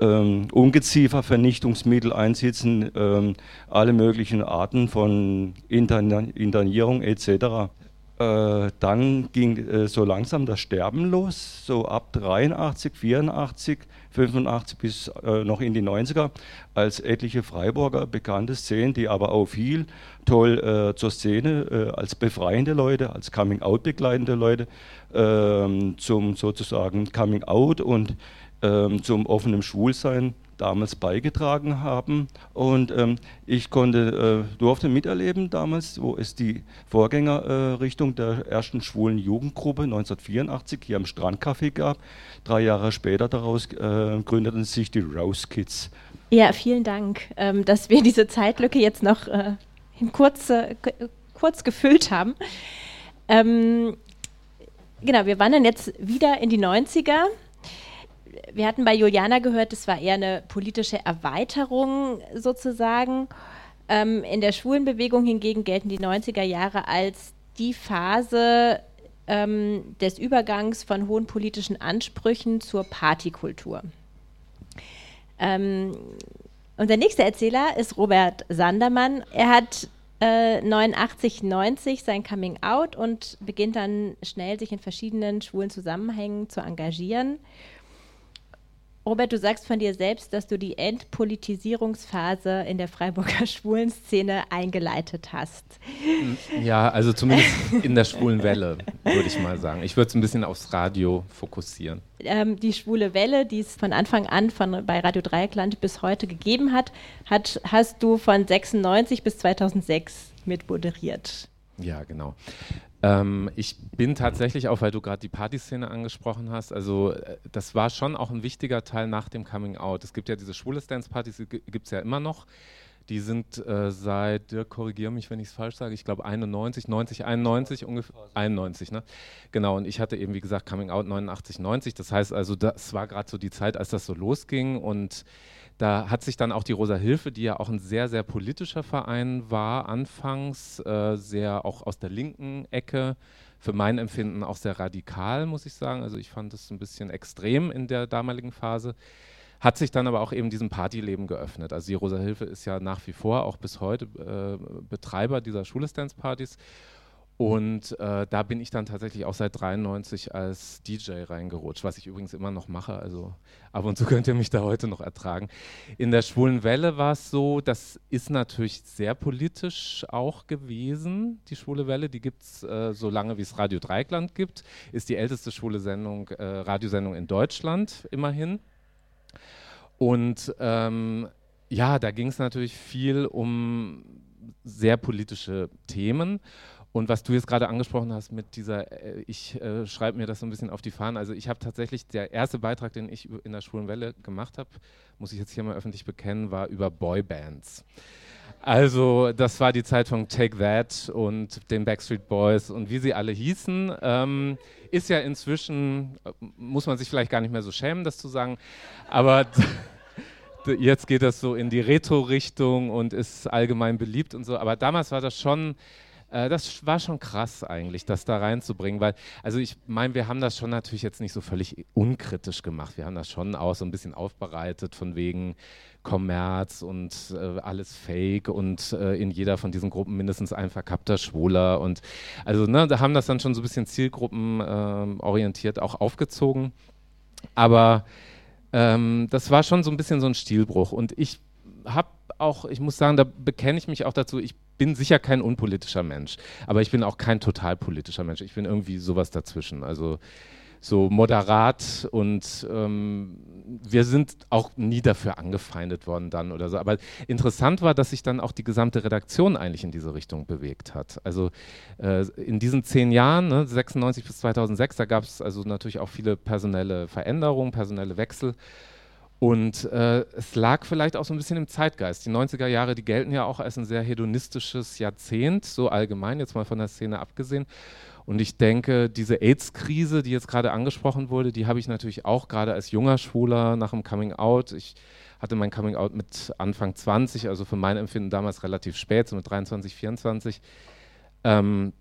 [SPEAKER 12] ähm, Ungeziefervernichtungsmittel einsetzen, ähm, alle möglichen Arten von Internierung etc. Äh, dann ging äh, so langsam das Sterben los, so ab 83, 84, 85 bis äh, noch in die 90er, als etliche Freiburger bekannte Szenen, die aber auch viel toll äh, zur Szene äh, als befreiende Leute, als Coming-out begleitende Leute ähm, zum sozusagen Coming-out und ähm, zum offenen Schwulsein damals beigetragen haben. Und ähm, ich konnte, äh, durfte miterleben damals, wo es die Vorgängerrichtung äh, der ersten schwulen Jugendgruppe 1984 hier am Strandcafé gab. Drei Jahre später daraus äh, gründeten sich die Rose Kids.
[SPEAKER 2] Ja, vielen Dank, ähm, dass wir diese Zeitlücke jetzt noch äh, kurz, kurz gefüllt haben. Ähm, genau, wir wandern jetzt wieder in die 90er wir hatten bei Juliana gehört, es war eher eine politische Erweiterung sozusagen. Ähm, in der Schwulenbewegung hingegen gelten die 90er Jahre als die Phase ähm, des Übergangs von hohen politischen Ansprüchen zur Partykultur. Ähm, unser nächster Erzähler ist Robert Sandermann. Er hat äh, 89, 90 sein Coming Out und beginnt dann schnell sich in verschiedenen schwulen Zusammenhängen zu engagieren. Robert, du sagst von dir selbst, dass du die Entpolitisierungsphase in der Freiburger Schwulenszene eingeleitet hast.
[SPEAKER 13] Ja, also zumindest in der schwulen Welle, würde ich mal sagen. Ich würde es ein bisschen aufs Radio fokussieren.
[SPEAKER 2] Ähm, die schwule Welle, die es von Anfang an von, bei Radio Dreieckland bis heute gegeben hat, hat, hast du von 96 bis 2006 mit moderiert.
[SPEAKER 13] Ja, genau. Ähm, ich bin tatsächlich auch, weil du gerade die Partyszene angesprochen hast, also äh, das war schon auch ein wichtiger Teil nach dem Coming Out. Es gibt ja diese schwule Dance-Partys, die gibt es ja immer noch. Die sind äh, seit, Dirk, korrigiere mich, wenn ich es falsch sage, ich glaube 91, 90, 91 ungefähr, 91, ne? Genau, und ich hatte eben, wie gesagt, Coming Out 89, 90. Das heißt also, das war gerade so die Zeit, als das so losging und da hat sich dann auch die Rosa Hilfe, die ja auch ein sehr, sehr politischer Verein war, anfangs äh, sehr auch aus der linken Ecke, für mein Empfinden auch sehr radikal, muss ich sagen. Also ich fand es ein bisschen extrem in der damaligen Phase. Hat sich dann aber auch eben diesem Partyleben geöffnet. Also die Rosa Hilfe ist ja nach wie vor auch bis heute äh, Betreiber dieser Schulestance-Partys und äh, da bin ich dann tatsächlich auch seit 93 als DJ reingerutscht, was ich übrigens immer noch mache. Also ab und zu könnt ihr mich da heute noch ertragen. In der Schwulen Welle war es so, das ist natürlich sehr politisch auch gewesen, die Schwule Welle. Die gibt es äh, so lange, wie es Radio Dreikland gibt. Ist die älteste schwule Sendung, äh, Radiosendung in Deutschland immerhin. Und ähm, ja, da ging es natürlich viel um sehr politische Themen. Und was du jetzt gerade angesprochen hast mit dieser, äh, ich äh, schreibe mir das so ein bisschen auf die Fahnen. Also ich habe tatsächlich, der erste Beitrag, den ich in der Schwulen Welle gemacht habe, muss ich jetzt hier mal öffentlich bekennen, war über Boybands. Also das war die Zeit von Take That und den Backstreet Boys und wie sie alle hießen. Ähm, ist ja inzwischen, äh, muss man sich vielleicht gar nicht mehr so schämen, das zu sagen, aber jetzt geht das so in die Retro-Richtung und ist allgemein beliebt und so. Aber damals war das schon äh, das war schon krass eigentlich, das da reinzubringen, weil, also ich meine, wir haben das schon natürlich jetzt nicht so völlig unkritisch gemacht. Wir haben das schon auch so ein bisschen aufbereitet von wegen Kommerz und äh, alles Fake und äh, in jeder von diesen Gruppen mindestens ein verkappter Schwuler und also ne, da haben das dann schon so ein bisschen zielgruppenorientiert ähm, auch aufgezogen. Aber ähm, das war schon so ein bisschen so ein Stilbruch und ich habe auch, ich muss sagen, da bekenne ich mich auch dazu, ich bin sicher kein unpolitischer Mensch, aber ich bin auch kein total politischer Mensch. Ich bin irgendwie sowas dazwischen. Also so moderat und ähm, wir sind auch nie dafür angefeindet worden dann oder so. Aber interessant war, dass sich dann auch die gesamte Redaktion eigentlich in diese Richtung bewegt hat. Also äh, in diesen zehn Jahren, ne, 96 bis 2006, da gab es also natürlich auch viele personelle Veränderungen, personelle Wechsel. Und äh, es lag vielleicht auch so ein bisschen im Zeitgeist. Die 90er Jahre, die gelten ja auch als ein sehr hedonistisches Jahrzehnt, so allgemein, jetzt mal von der Szene abgesehen. Und ich denke, diese AIDS-Krise, die jetzt gerade angesprochen wurde, die habe ich natürlich auch gerade als junger Schwuler nach dem Coming Out. Ich hatte mein Coming Out mit Anfang 20, also für mein Empfinden damals relativ spät, so mit 23, 24. Ähm,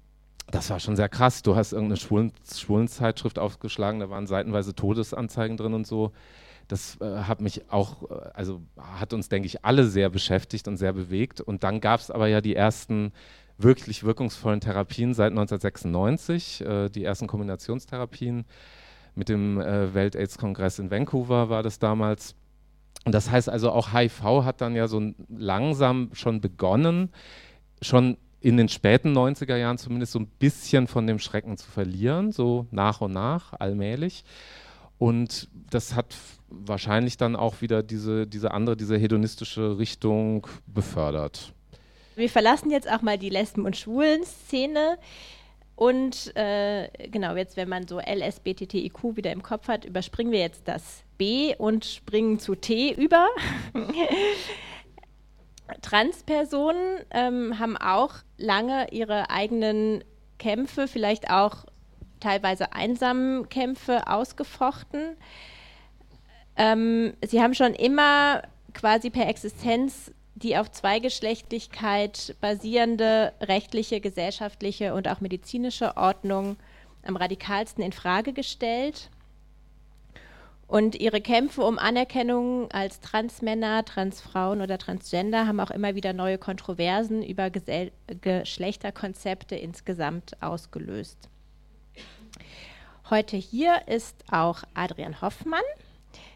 [SPEAKER 13] das war schon sehr krass. Du hast irgendeine Schwulen Schwulenzeitschrift aufgeschlagen, da waren seitenweise Todesanzeigen drin und so das äh, hat mich auch, äh, also hat uns, denke ich, alle sehr beschäftigt und sehr bewegt. Und dann gab es aber ja die ersten wirklich wirkungsvollen Therapien seit 1996, äh, die ersten Kombinationstherapien mit dem äh, Welt-AIDS-Kongress in Vancouver war das damals. Und das heißt also auch HIV hat dann ja so langsam schon begonnen, schon in den späten 90er Jahren zumindest so ein bisschen von dem Schrecken zu verlieren, so nach und nach, allmählich. Und das hat wahrscheinlich dann auch wieder diese, diese andere, diese hedonistische Richtung befördert.
[SPEAKER 2] Wir verlassen jetzt auch mal die Lesben- und Schwulen-Szene. Und äh, genau, jetzt, wenn man so LSBTTIQ wieder im Kopf hat, überspringen wir jetzt das B und springen zu T über. Transpersonen ähm, haben auch lange ihre eigenen Kämpfe, vielleicht auch teilweise einsamen Kämpfe ausgefochten. Ähm, sie haben schon immer quasi per Existenz die auf Zweigeschlechtlichkeit basierende rechtliche, gesellschaftliche und auch medizinische Ordnung am radikalsten in Frage gestellt. Und ihre Kämpfe um Anerkennung als Transmänner, Transfrauen oder Transgender haben auch immer wieder neue Kontroversen über Gesell Geschlechterkonzepte insgesamt ausgelöst. Heute hier ist auch Adrian Hoffmann.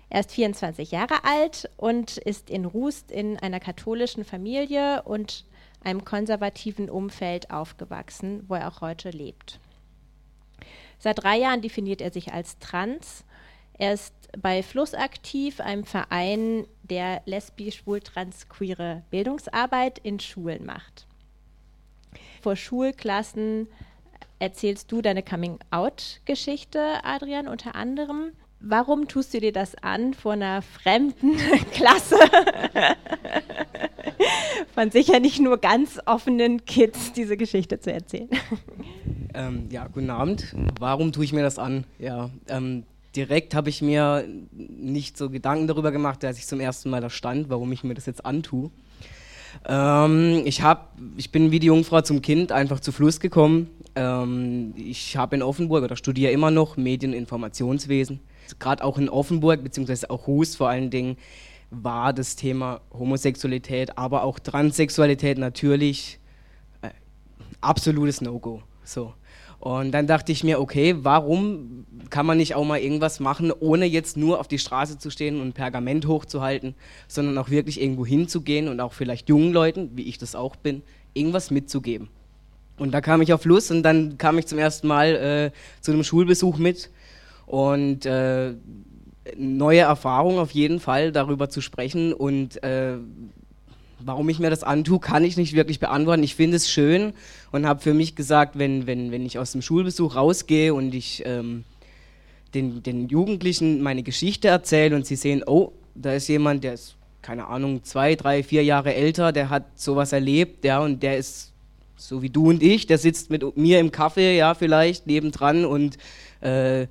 [SPEAKER 2] Er ist 24 Jahre alt und ist in Rust in einer katholischen Familie und einem konservativen Umfeld aufgewachsen, wo er auch heute lebt. Seit drei Jahren definiert er sich als trans. Er ist bei Fluss aktiv, einem Verein, der lesbisch, schwul, trans, queere Bildungsarbeit in Schulen macht. Vor Schulklassen erzählst du deine Coming-out-Geschichte, Adrian, unter anderem. Warum tust du dir das an, vor einer fremden Klasse von sicher nicht nur ganz offenen Kids diese Geschichte zu erzählen?
[SPEAKER 14] Ähm, ja, guten Abend. Warum tue ich mir das an? Ja, ähm, direkt habe ich mir nicht so Gedanken darüber gemacht, als ich zum ersten Mal da stand, warum ich mir das jetzt antue. Ähm, ich, hab, ich bin wie die Jungfrau zum Kind einfach zu Fluss gekommen. Ähm, ich habe in Offenburg oder studiere immer noch Medien- und Informationswesen. Gerade auch in Offenburg, beziehungsweise auch Hust vor allen Dingen, war das Thema Homosexualität, aber auch Transsexualität natürlich äh, absolutes No-Go. So. Und dann dachte ich mir, okay, warum kann man nicht auch mal irgendwas machen, ohne jetzt nur auf die Straße zu stehen und Pergament hochzuhalten, sondern auch wirklich irgendwo hinzugehen und auch vielleicht jungen Leuten, wie ich das auch bin, irgendwas mitzugeben. Und da kam ich auf Lust und dann kam ich zum ersten Mal äh, zu einem Schulbesuch mit und äh, neue Erfahrung auf jeden Fall darüber zu sprechen und äh, Warum ich mir das antue, kann ich nicht wirklich beantworten. Ich finde es schön und habe für mich gesagt, wenn, wenn, wenn ich aus dem Schulbesuch rausgehe und ich ähm, den, den Jugendlichen meine Geschichte erzähle und sie sehen, oh, da ist jemand, der ist, keine Ahnung, zwei, drei, vier Jahre älter, der hat sowas erlebt, ja, und der ist so wie du und ich, der sitzt mit mir im Kaffee, ja, vielleicht nebendran und äh,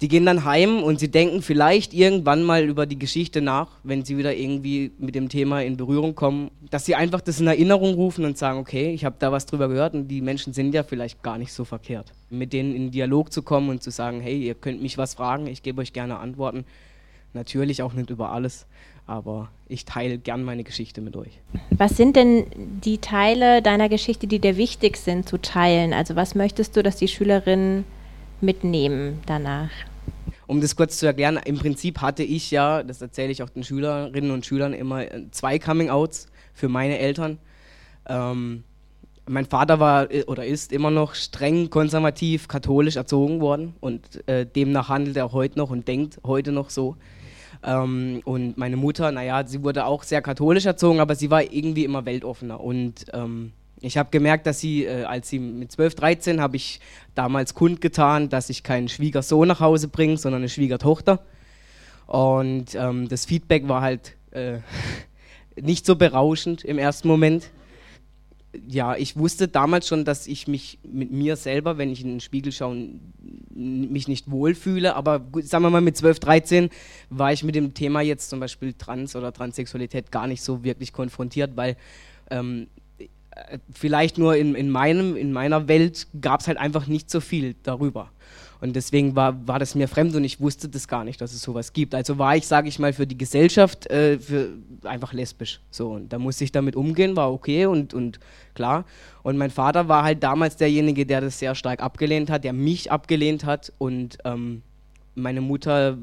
[SPEAKER 14] die gehen dann heim und sie denken vielleicht irgendwann mal über die Geschichte nach, wenn sie wieder irgendwie mit dem Thema in Berührung kommen, dass sie einfach das in Erinnerung rufen und sagen, okay, ich habe da was drüber gehört und die Menschen sind ja vielleicht gar nicht so verkehrt. Mit denen in Dialog zu kommen und zu sagen, hey, ihr könnt mich was fragen, ich gebe euch gerne Antworten. Natürlich auch nicht über alles, aber ich teile gern meine Geschichte mit euch.
[SPEAKER 2] Was sind denn die Teile deiner Geschichte, die dir wichtig sind zu teilen? Also was möchtest du, dass die Schülerinnen mitnehmen danach?
[SPEAKER 14] Um das kurz zu erklären, im Prinzip hatte ich ja, das erzähle ich auch den Schülerinnen und Schülern immer, äh, zwei Coming-outs für meine Eltern. Ähm, mein Vater war äh, oder ist immer noch streng konservativ katholisch erzogen worden und äh, demnach handelt er heute noch und denkt heute noch so. Ähm, und meine Mutter, naja, sie wurde auch sehr katholisch erzogen, aber sie war irgendwie immer weltoffener. Und ähm, ich habe gemerkt, dass sie, äh, als sie mit 12, 13, habe ich damals kundgetan, dass ich keinen Schwiegersohn nach Hause bringe, sondern eine Schwiegertochter. Und ähm, das Feedback war halt äh, nicht so berauschend im ersten Moment. Ja, ich wusste damals schon, dass ich mich mit mir selber, wenn ich in den Spiegel schaue, mich nicht wohlfühle. Aber sagen wir mal, mit 12, 13 war ich mit dem Thema jetzt zum Beispiel Trans oder Transsexualität gar nicht so wirklich konfrontiert, weil ähm, äh, vielleicht nur in, in, meinem, in meiner Welt gab es halt einfach nicht so viel darüber. Und deswegen war, war das mir fremd und ich wusste das gar nicht, dass es sowas gibt. Also war ich, sage ich mal, für die Gesellschaft äh, für einfach lesbisch. So, und da musste ich damit umgehen, war okay und, und klar. Und mein Vater war halt damals derjenige, der das sehr stark abgelehnt hat, der mich abgelehnt hat und ähm, meine Mutter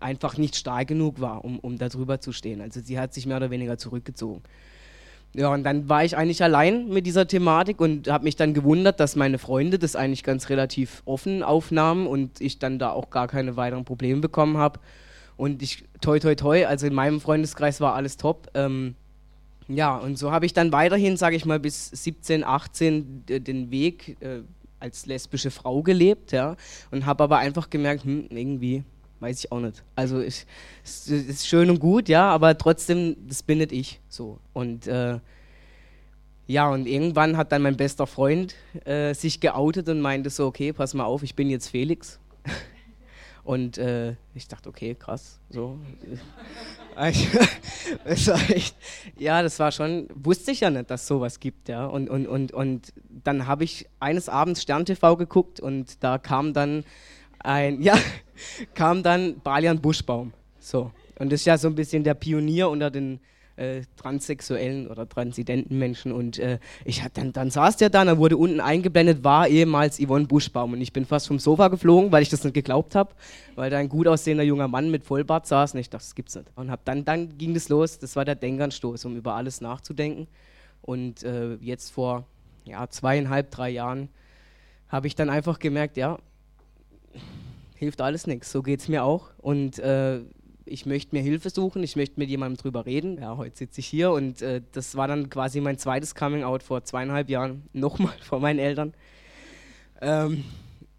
[SPEAKER 14] einfach nicht stark genug war, um, um darüber zu stehen. Also sie hat sich mehr oder weniger zurückgezogen. Ja, und dann war ich eigentlich allein mit dieser Thematik und habe mich dann gewundert, dass meine Freunde das eigentlich ganz relativ offen aufnahmen und ich dann da auch gar keine weiteren Probleme bekommen habe. Und ich, toi, toi, toi, also in meinem Freundeskreis war alles top. Ähm, ja, und so habe ich dann weiterhin, sage ich mal, bis 17, 18 den Weg äh, als lesbische Frau gelebt, ja, und habe aber einfach gemerkt, hm, irgendwie weiß ich auch nicht. Also es ist schön und gut, ja, aber trotzdem, das bin nicht ich so. Und äh, ja, und irgendwann hat dann mein bester Freund äh, sich geoutet und meinte so, okay, pass mal auf, ich bin jetzt Felix. Und äh, ich dachte, okay, krass, so. das echt, ja, das war schon, wusste ich ja nicht, dass sowas gibt, ja. Und, und, und, und dann habe ich eines Abends Stern TV geguckt und da kam dann ein, ja, kam dann Balian Buschbaum. So. Und das ist ja so ein bisschen der Pionier unter den äh, transsexuellen oder transidenten Menschen. Und äh, ich hat dann, dann saß der da, dann wurde unten eingeblendet, war ehemals Yvonne Buschbaum. Und ich bin fast vom Sofa geflogen, weil ich das nicht geglaubt habe, weil da ein gut aussehender junger Mann mit Vollbart saß. Und ich dachte, das gibt's nicht. Und hab dann, dann ging das los, das war der Denkanstoß, um über alles nachzudenken. Und äh, jetzt vor ja, zweieinhalb, drei Jahren habe ich dann einfach gemerkt, ja, hilft alles nichts. So geht es mir auch. Und äh, ich möchte mir Hilfe suchen, ich möchte mit jemandem drüber reden. Ja, heute sitze ich hier und äh, das war dann quasi mein zweites Coming Out vor zweieinhalb Jahren, nochmal vor meinen Eltern. Ähm,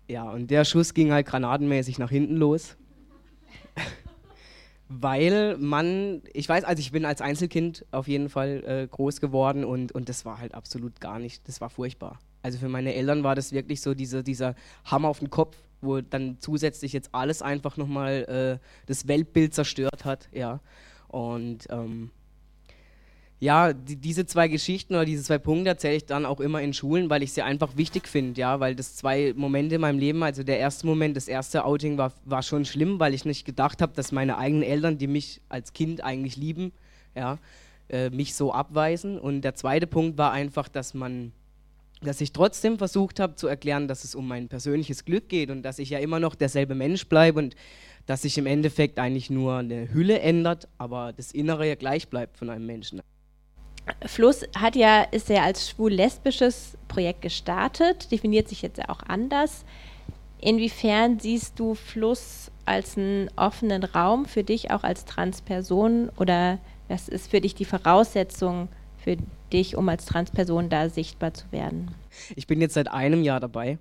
[SPEAKER 14] ja, und der Schuss ging halt granatenmäßig nach hinten los. Weil man, ich weiß, also ich bin als Einzelkind auf jeden Fall äh, groß geworden und, und das war halt absolut gar nicht, das war furchtbar. Also für meine Eltern war das wirklich so diese, dieser Hammer auf den Kopf, wo dann zusätzlich jetzt alles einfach nochmal äh, das Weltbild zerstört hat, ja. Und ähm, ja, die, diese zwei Geschichten oder diese zwei Punkte erzähle ich dann auch immer in Schulen, weil ich sie einfach wichtig finde, ja, weil das zwei Momente in meinem Leben, also der erste Moment, das erste Outing war, war schon schlimm, weil ich nicht gedacht habe, dass meine eigenen Eltern, die mich als Kind eigentlich lieben, ja, äh, mich so abweisen. Und der zweite Punkt war einfach, dass man dass ich trotzdem versucht habe zu erklären, dass es um mein persönliches Glück geht und dass ich ja immer noch derselbe Mensch bleibe und dass sich im Endeffekt eigentlich nur eine Hülle ändert, aber das Innere ja gleich bleibt von einem Menschen.
[SPEAKER 2] Fluss hat ja, ist ja als schwul-lesbisches Projekt gestartet, definiert sich jetzt ja auch anders. inwiefern siehst du Fluss als einen offenen Raum für dich auch als Transperson oder was ist für dich die Voraussetzung für dich, um als Transperson da sichtbar zu werden?
[SPEAKER 14] Ich bin jetzt seit einem Jahr dabei.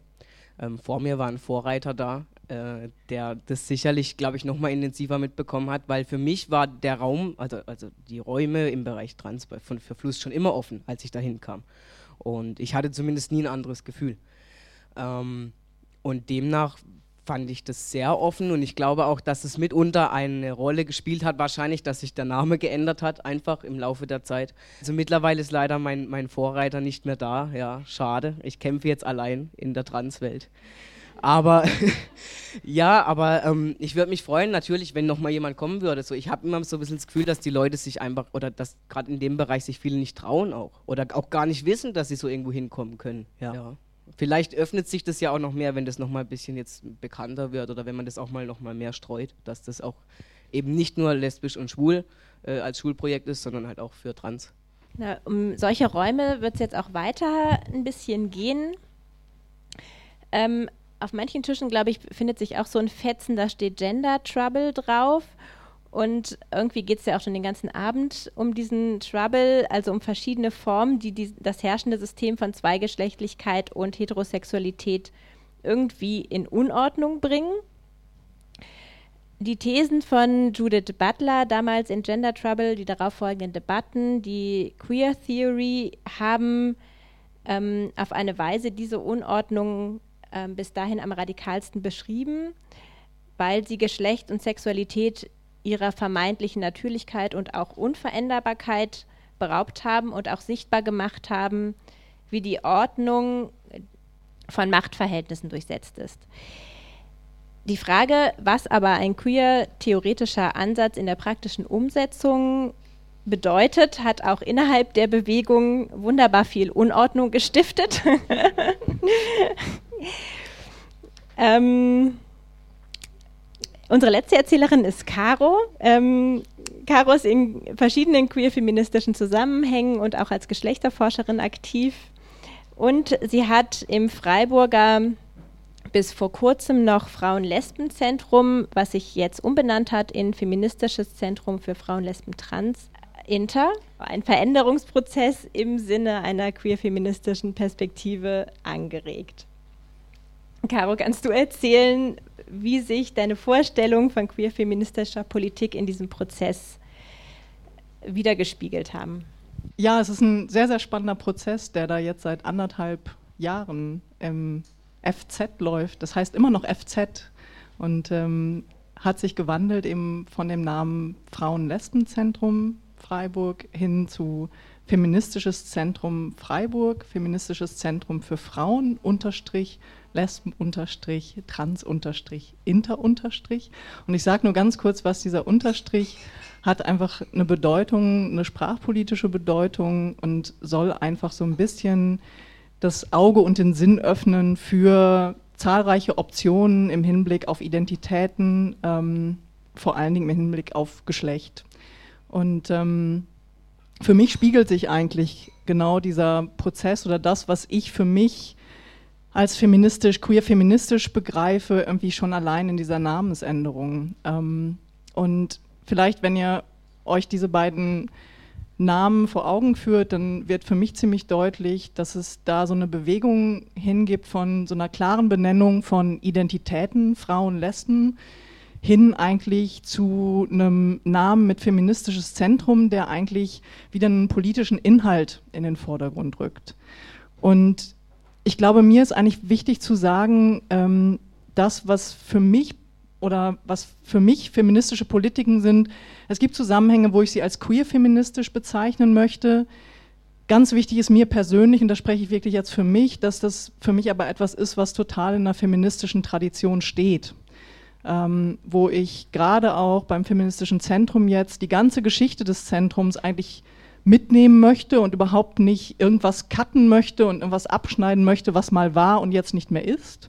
[SPEAKER 14] Ähm, vor mir war ein Vorreiter da, äh, der das sicherlich, glaube ich, noch mal intensiver mitbekommen hat, weil für mich war der Raum, also, also die Räume im Bereich Trans von, für Fluss schon immer offen, als ich da hinkam. Und ich hatte zumindest nie ein anderes Gefühl. Ähm, und demnach fand ich das sehr offen und ich glaube auch, dass es mitunter eine Rolle gespielt hat, wahrscheinlich, dass sich der Name geändert hat, einfach im Laufe der Zeit. Also mittlerweile ist leider mein, mein Vorreiter nicht mehr da, ja, schade. Ich kämpfe jetzt allein in der Transwelt. Aber ja, aber ähm, ich würde mich freuen, natürlich, wenn nochmal jemand kommen würde. So, ich habe immer so ein bisschen das Gefühl, dass die Leute sich einfach, oder dass gerade in dem Bereich sich viele nicht trauen auch. Oder auch gar nicht wissen, dass sie so irgendwo hinkommen können. ja. ja vielleicht öffnet sich das ja auch noch mehr, wenn das noch mal ein bisschen jetzt bekannter wird oder wenn man das auch mal noch mal mehr streut, dass das auch eben nicht nur lesbisch und schwul äh, als Schulprojekt ist, sondern halt auch für Trans.
[SPEAKER 2] Na, um solche Räume wird es jetzt auch weiter ein bisschen gehen. Ähm, auf manchen Tischen, glaube ich, findet sich auch so ein Fetzen, da steht Gender Trouble drauf. Und irgendwie geht es ja auch schon den ganzen Abend um diesen Trouble, also um verschiedene Formen, die, die das herrschende System von Zweigeschlechtlichkeit und Heterosexualität irgendwie in Unordnung bringen. Die Thesen von Judith Butler, damals in Gender Trouble, die darauffolgenden Debatten, die Queer Theory, haben ähm, auf eine Weise diese Unordnung ähm, bis dahin am radikalsten beschrieben, weil sie Geschlecht und Sexualität ihrer vermeintlichen Natürlichkeit und auch Unveränderbarkeit beraubt haben und auch sichtbar gemacht haben, wie die Ordnung von Machtverhältnissen durchsetzt ist. Die Frage, was aber ein queer-theoretischer Ansatz in der praktischen Umsetzung bedeutet, hat auch innerhalb der Bewegung wunderbar viel Unordnung gestiftet. ähm, Unsere letzte Erzählerin ist Caro. Ähm, Caro ist in verschiedenen queer-feministischen Zusammenhängen und auch als Geschlechterforscherin aktiv. Und sie hat im Freiburger bis vor kurzem noch Frauen-Lesben-Zentrum, was sich jetzt umbenannt hat in Feministisches Zentrum für Frauen, Lesben, Trans, Inter, ein Veränderungsprozess im Sinne einer queer-feministischen Perspektive angeregt. Caro, kannst du erzählen, wie sich deine Vorstellung von queer-feministischer Politik in diesem Prozess wiedergespiegelt haben?
[SPEAKER 15] Ja, es ist ein sehr, sehr spannender Prozess, der da jetzt seit anderthalb Jahren im FZ läuft. Das heißt immer noch FZ und ähm, hat sich gewandelt eben von dem Namen Frauen-Lesben-Zentrum Freiburg hin zu Feministisches Zentrum Freiburg, Feministisches Zentrum für Frauen, unterstrich Lesben unterstrich, Trans unterstrich, Inter. Und ich sage nur ganz kurz, was dieser Unterstrich hat einfach eine Bedeutung, eine sprachpolitische Bedeutung und soll einfach so ein bisschen das Auge und den Sinn öffnen für zahlreiche Optionen im Hinblick auf Identitäten, ähm, vor allen Dingen im Hinblick auf Geschlecht. Und ähm, für mich spiegelt sich eigentlich genau dieser Prozess oder das, was ich für mich als feministisch, queer-feministisch begreife, irgendwie schon allein in dieser Namensänderung. Ähm, und vielleicht, wenn ihr euch diese beiden Namen vor Augen führt, dann wird für mich ziemlich deutlich, dass es da so eine Bewegung hingibt von so einer klaren Benennung von Identitäten, Frauen, Lesben, hin eigentlich zu einem Namen mit feministisches Zentrum, der eigentlich wieder einen politischen Inhalt in den Vordergrund rückt. Und ich glaube, mir ist eigentlich wichtig zu sagen, ähm, das, was für mich oder was für mich feministische Politiken sind, es gibt Zusammenhänge, wo ich sie als queer-feministisch bezeichnen möchte. Ganz wichtig ist mir persönlich, und da spreche ich wirklich jetzt für mich, dass das für mich aber etwas ist, was total in einer feministischen Tradition steht. Ähm, wo ich gerade auch beim feministischen Zentrum jetzt die ganze Geschichte des Zentrums eigentlich mitnehmen möchte und überhaupt nicht irgendwas cutten möchte und irgendwas abschneiden möchte, was mal war und jetzt nicht mehr ist,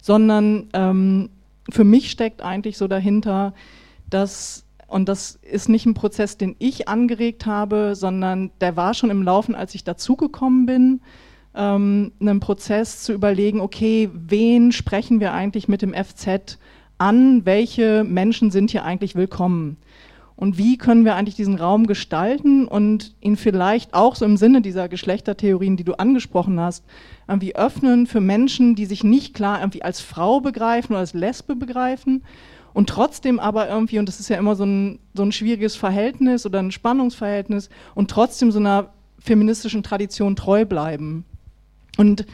[SPEAKER 15] sondern ähm, für mich steckt eigentlich so dahinter, dass, und das ist nicht ein Prozess, den ich angeregt habe, sondern der war schon im Laufen, als ich dazugekommen bin, ähm, einen Prozess zu überlegen, okay, wen sprechen wir eigentlich mit dem FZ an, welche Menschen sind hier eigentlich willkommen und wie können wir eigentlich diesen Raum gestalten und ihn vielleicht auch so im Sinne dieser Geschlechtertheorien, die du angesprochen hast, irgendwie öffnen für Menschen, die sich nicht klar irgendwie als Frau begreifen oder als Lesbe begreifen und trotzdem aber irgendwie, und das ist ja immer so ein, so ein schwieriges Verhältnis oder ein Spannungsverhältnis, und trotzdem so einer feministischen Tradition treu bleiben. Und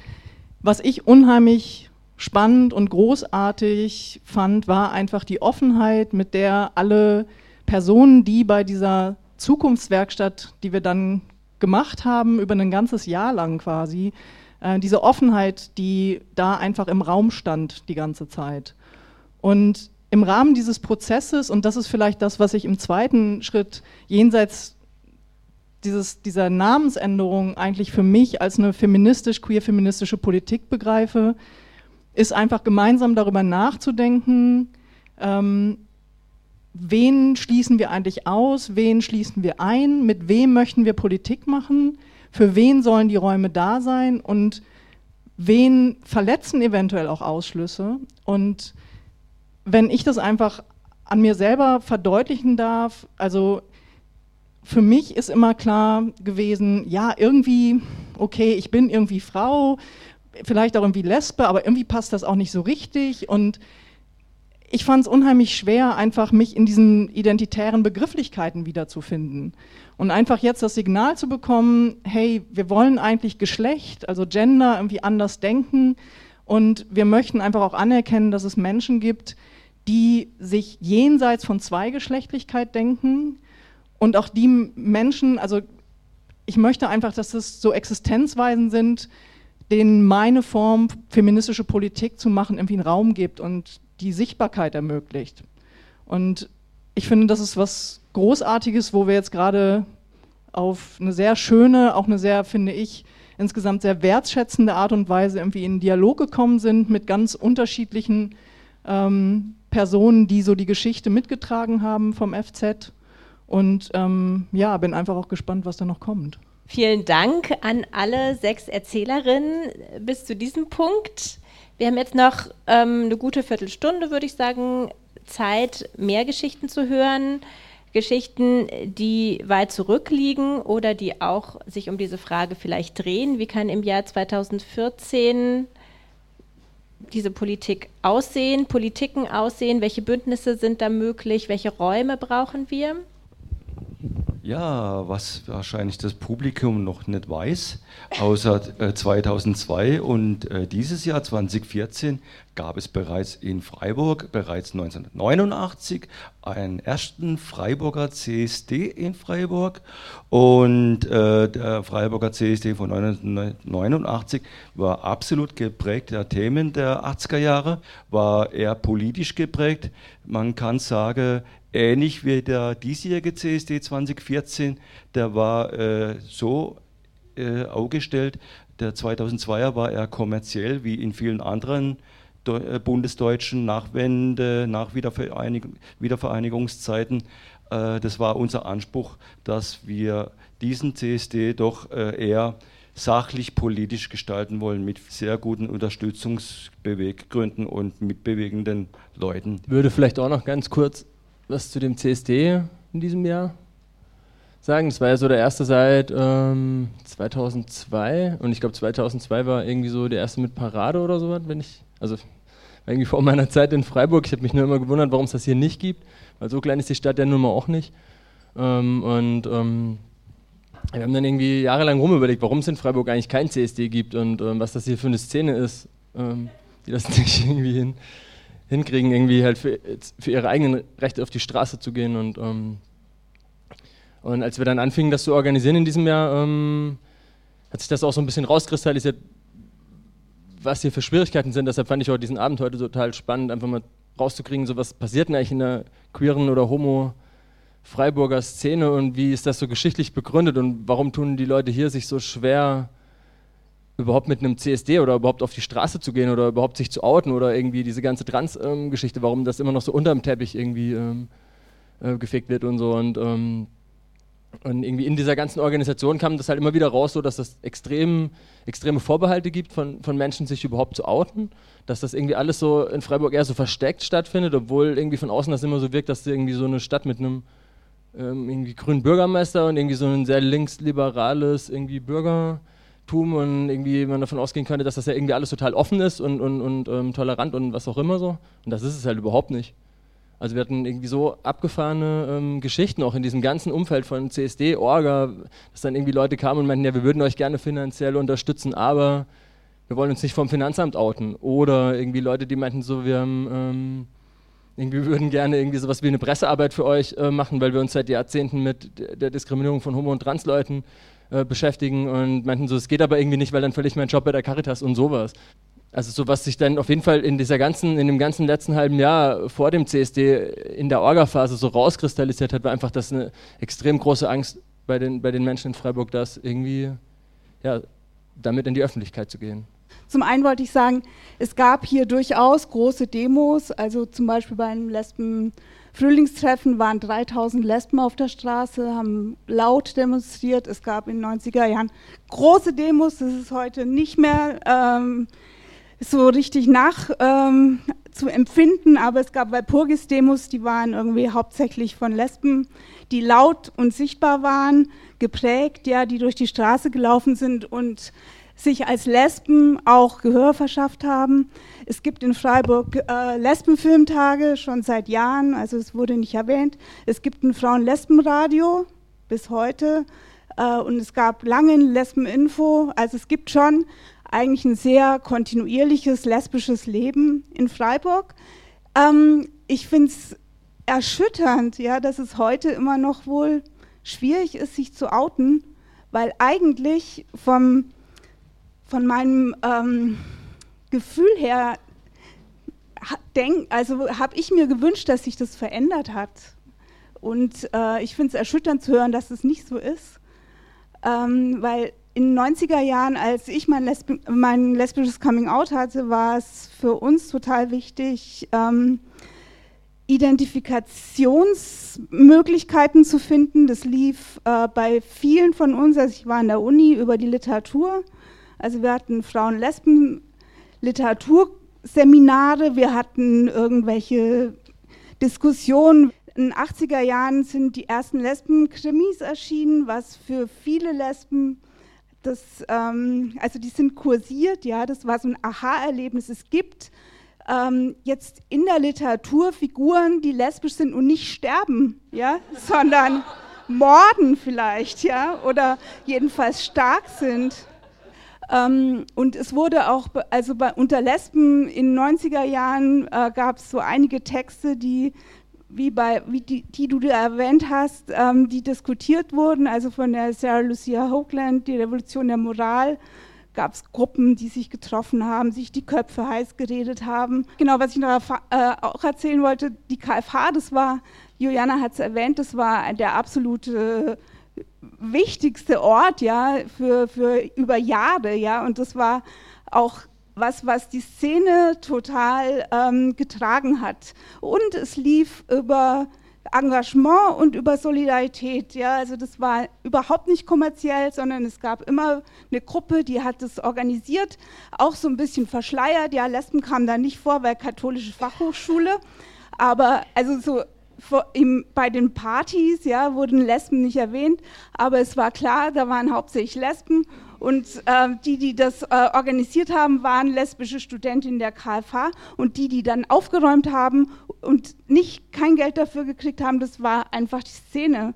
[SPEAKER 15] was ich unheimlich spannend und großartig fand, war einfach die Offenheit, mit der alle Personen, die bei dieser Zukunftswerkstatt, die wir dann gemacht haben, über ein ganzes Jahr lang quasi, äh, diese Offenheit, die da einfach im Raum stand die ganze Zeit. Und im Rahmen dieses Prozesses, und das ist vielleicht das, was ich im zweiten Schritt jenseits dieses, dieser Namensänderung eigentlich für mich als eine feministisch, queer-feministische Politik begreife, ist einfach gemeinsam darüber nachzudenken, ähm, wen schließen wir eigentlich aus, wen schließen wir ein, mit wem möchten wir Politik machen, für wen sollen die Räume da sein und wen verletzen eventuell auch Ausschlüsse. Und wenn ich das einfach an mir selber verdeutlichen darf, also für mich ist immer klar gewesen, ja, irgendwie, okay, ich bin irgendwie Frau, vielleicht auch irgendwie Lesbe, aber irgendwie passt das auch nicht so richtig. Und ich fand es unheimlich schwer, einfach mich in diesen identitären Begrifflichkeiten wiederzufinden. Und einfach jetzt das Signal zu bekommen, hey, wir wollen eigentlich Geschlecht, also Gender irgendwie anders denken. Und wir möchten einfach auch anerkennen, dass es Menschen gibt, die sich jenseits von Zweigeschlechtlichkeit denken, und auch die Menschen, also ich möchte einfach, dass es so Existenzweisen sind, denen meine Form, feministische Politik zu machen, irgendwie einen Raum gibt und die Sichtbarkeit ermöglicht. Und ich finde, das ist was Großartiges, wo wir jetzt gerade auf eine sehr schöne, auch eine sehr, finde ich, insgesamt sehr wertschätzende Art und Weise irgendwie in Dialog gekommen sind mit ganz unterschiedlichen ähm, Personen, die so die Geschichte mitgetragen haben vom FZ. Und ähm, ja, bin einfach auch gespannt, was da noch kommt.
[SPEAKER 2] Vielen Dank an alle sechs Erzählerinnen bis zu diesem Punkt. Wir haben jetzt noch ähm, eine gute Viertelstunde, würde ich sagen, Zeit, mehr Geschichten zu hören. Geschichten, die weit zurückliegen oder die auch sich um diese Frage vielleicht drehen. Wie kann im Jahr 2014 diese Politik aussehen, Politiken aussehen? Welche Bündnisse sind da möglich? Welche Räume brauchen wir?
[SPEAKER 12] Ja, was wahrscheinlich das Publikum noch nicht weiß, außer äh, 2002 und äh, dieses Jahr 2014 gab es bereits in Freiburg, bereits 1989, einen ersten Freiburger CSD in Freiburg. Und äh, der Freiburger CSD von 1989 war absolut geprägt der Themen der 80er Jahre, war eher politisch geprägt. Man kann sagen, ähnlich wie der diesjährige CSD 2014, der war äh, so äh, aufgestellt, der 2002er war eher kommerziell, wie in vielen anderen äh, bundesdeutschen Nachwende, nach Wiedervereinig Wiedervereinigungszeiten. Äh, das war unser Anspruch, dass wir diesen CSD doch äh, eher sachlich politisch gestalten wollen mit sehr guten Unterstützungsbeweggründen und mitbewegenden Leuten.
[SPEAKER 16] Würde vielleicht auch noch ganz kurz was zu dem CSD in diesem Jahr sagen. Das war ja so der erste seit ähm, 2002 und ich glaube 2002 war irgendwie so der erste mit Parade oder sowas, wenn ich, also irgendwie vor meiner Zeit in Freiburg. Ich habe mich nur immer gewundert, warum es das hier nicht gibt, weil so klein ist die Stadt ja nun mal auch nicht. Ähm, und ähm, wir haben dann irgendwie jahrelang rumüberlegt, warum es in Freiburg eigentlich kein CSD gibt und ähm, was das hier für eine Szene ist, ähm, die das nicht irgendwie hin hinkriegen, irgendwie halt für, für, ihre eigenen Rechte auf die Straße zu gehen. Und, ähm, und als wir dann anfingen, das zu organisieren in diesem Jahr, ähm, hat sich das auch so ein bisschen rauskristallisiert, was hier für Schwierigkeiten sind. Deshalb fand ich auch diesen Abend heute total spannend, einfach mal rauszukriegen, so was passiert denn eigentlich in der queeren oder homo Freiburger Szene und wie ist das so geschichtlich begründet und warum tun die Leute hier sich so schwer, überhaupt mit einem CSD oder überhaupt auf die Straße zu gehen oder überhaupt sich zu outen oder irgendwie diese ganze Trans-Geschichte, ähm, warum das immer noch so unterm Teppich irgendwie ähm, äh, gefegt wird und so. Und ähm, Und irgendwie in dieser ganzen Organisation kam das halt immer wieder raus, so dass es extrem, extreme Vorbehalte gibt von, von Menschen, sich überhaupt zu outen. Dass das irgendwie alles so in Freiburg eher so versteckt stattfindet, obwohl irgendwie von außen das immer so wirkt, dass irgendwie so eine Stadt mit einem ähm, irgendwie grünen Bürgermeister und irgendwie so ein sehr linksliberales irgendwie Bürgertum und irgendwie man davon ausgehen könnte, dass das ja irgendwie alles total offen ist und, und, und ähm, tolerant und was auch immer so. Und das ist es halt überhaupt nicht. Also wir hatten irgendwie so abgefahrene ähm, Geschichten auch in diesem ganzen Umfeld von CSD, Orga, dass dann irgendwie Leute kamen und meinten, ja, wir würden euch gerne finanziell unterstützen, aber wir wollen uns nicht vom Finanzamt outen. Oder irgendwie Leute, die meinten so, wir haben, ähm, irgendwie würden gerne irgendwie sowas wie eine Pressearbeit für euch äh, machen, weil wir uns seit Jahrzehnten mit der Diskriminierung von Homo- und Transleuten äh, beschäftigen und meinten so, es geht aber irgendwie nicht, weil dann verliere ich meinen Job bei der Caritas und sowas. Also so was sich dann auf jeden Fall in dieser ganzen, in dem ganzen letzten halben Jahr vor dem CSD in der Orga-Phase so rauskristallisiert hat, war einfach das eine extrem große Angst bei den, bei den Menschen in Freiburg, das irgendwie ja, damit in die Öffentlichkeit zu gehen.
[SPEAKER 17] Zum einen wollte ich sagen, es gab hier durchaus große Demos, also zum Beispiel bei einem Lesben-Frühlingstreffen waren 3000 Lesben auf der Straße, haben laut demonstriert. Es gab in den 90er Jahren große Demos, das ist heute nicht mehr ähm, so richtig nach ähm, zu empfinden, aber es gab Walpurgis-Demos, die waren irgendwie hauptsächlich von Lesben, die laut und sichtbar waren, geprägt, ja, die durch die Straße gelaufen sind. Und sich als Lesben auch Gehör verschafft haben. Es gibt in Freiburg äh, Lesbenfilmtage schon seit Jahren, also es wurde nicht erwähnt. Es gibt ein Frauen-Lesben-Radio bis heute äh, und es gab lange ein Lesben-Info. Also es gibt schon eigentlich ein sehr kontinuierliches lesbisches Leben in Freiburg. Ähm, ich finde es erschütternd, ja, dass es heute immer noch wohl schwierig ist, sich zu outen, weil eigentlich vom von meinem ähm, Gefühl her denk, also habe ich mir gewünscht, dass sich das verändert hat. Und äh, ich finde es erschütternd zu hören, dass es nicht so ist. Ähm, weil in den 90er Jahren, als ich mein, Lesbi mein lesbisches Coming-out hatte, war es für uns total wichtig, ähm, Identifikationsmöglichkeiten zu finden. Das lief äh, bei vielen von uns, also ich war an der Uni, über die Literatur. Also wir hatten Frauen-Lesben-Literaturseminare, wir hatten irgendwelche Diskussionen. In den 80er Jahren sind die ersten Lesben-Krimis erschienen, was für viele Lesben, das, ähm, also die sind kursiert, ja, das war so ein Aha-Erlebnis. Es gibt ähm, jetzt in der Literatur Figuren, die lesbisch sind und nicht sterben, ja, sondern morden vielleicht, ja, oder jedenfalls stark sind. Ähm, und es wurde auch, also bei, unter Lesben in den 90er Jahren äh, gab es so einige Texte, die, wie, bei, wie die, die du erwähnt hast, ähm, die diskutiert wurden, also von der Sarah Lucia Hoagland, die Revolution der Moral, gab es Gruppen, die sich getroffen haben, sich die Köpfe heiß geredet haben. Genau, was ich noch äh, auch erzählen wollte, die KFH, das war, Juliana hat es erwähnt, das war der absolute wichtigste Ort ja für, für über Jahre ja. Und das war auch was was die Szene total ähm, getragen hat. Und es lief über Engagement und über Solidarität ja. Also das war überhaupt nicht kommerziell sondern es gab immer eine Gruppe die hat das organisiert. Auch so ein bisschen verschleiert ja Lesben kamen da nicht vor weil katholische Fachhochschule. Aber also so bei den Partys ja, wurden Lesben nicht erwähnt, aber es war klar, da waren hauptsächlich Lesben und äh, die, die das äh, organisiert haben, waren lesbische Studentinnen der KfH und die, die dann aufgeräumt haben und nicht kein Geld dafür gekriegt haben, das war einfach die Szene.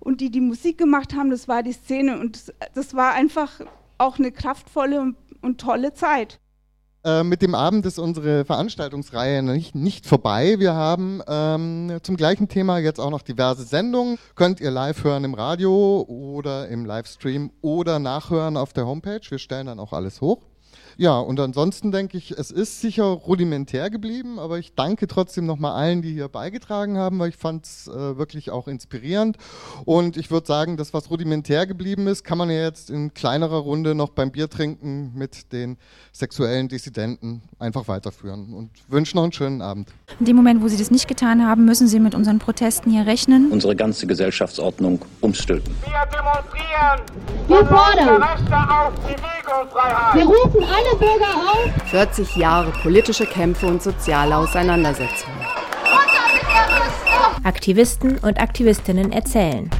[SPEAKER 17] Und die, die Musik gemacht haben, das war die Szene und das, war einfach auch eine kraftvolle und, und tolle Zeit.
[SPEAKER 3] Äh, mit dem Abend ist unsere Veranstaltungsreihe nicht, nicht vorbei. Wir haben ähm, zum gleichen Thema jetzt auch noch diverse Sendungen. Könnt ihr live hören im Radio oder im Livestream oder nachhören auf der Homepage. Wir stellen dann auch alles hoch. Ja, und ansonsten denke ich, es ist sicher rudimentär geblieben, aber ich danke trotzdem nochmal allen, die hier beigetragen haben, weil ich fand es äh, wirklich auch inspirierend. Und ich würde sagen, das, was rudimentär geblieben ist, kann man ja jetzt in kleinerer Runde noch beim Biertrinken mit den sexuellen Dissidenten einfach weiterführen. Und wünsche noch einen schönen Abend.
[SPEAKER 18] In dem Moment, wo Sie das nicht getan haben, müssen Sie mit unseren Protesten hier rechnen.
[SPEAKER 19] Unsere ganze Gesellschaftsordnung umstülpen.
[SPEAKER 20] Wir demonstrieren
[SPEAKER 21] Wir fordern.
[SPEAKER 20] Rechte auf Bewegungsfreiheit.
[SPEAKER 21] Wir rufen alle Bürger auf.
[SPEAKER 22] 40 Jahre politische Kämpfe und soziale Auseinandersetzungen.
[SPEAKER 2] Aktivisten und Aktivistinnen erzählen.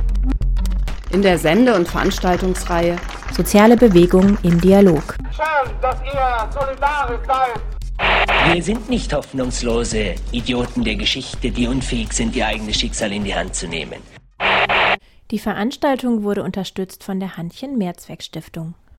[SPEAKER 22] In der Sende- und Veranstaltungsreihe
[SPEAKER 2] Soziale Bewegung im Dialog.
[SPEAKER 20] Schön, dass ihr solidarisch seid.
[SPEAKER 1] Wir sind nicht hoffnungslose Idioten der Geschichte, die unfähig sind, ihr eigenes Schicksal in die Hand zu nehmen.
[SPEAKER 2] Die Veranstaltung wurde unterstützt von der Handchen Mehrzweck Stiftung.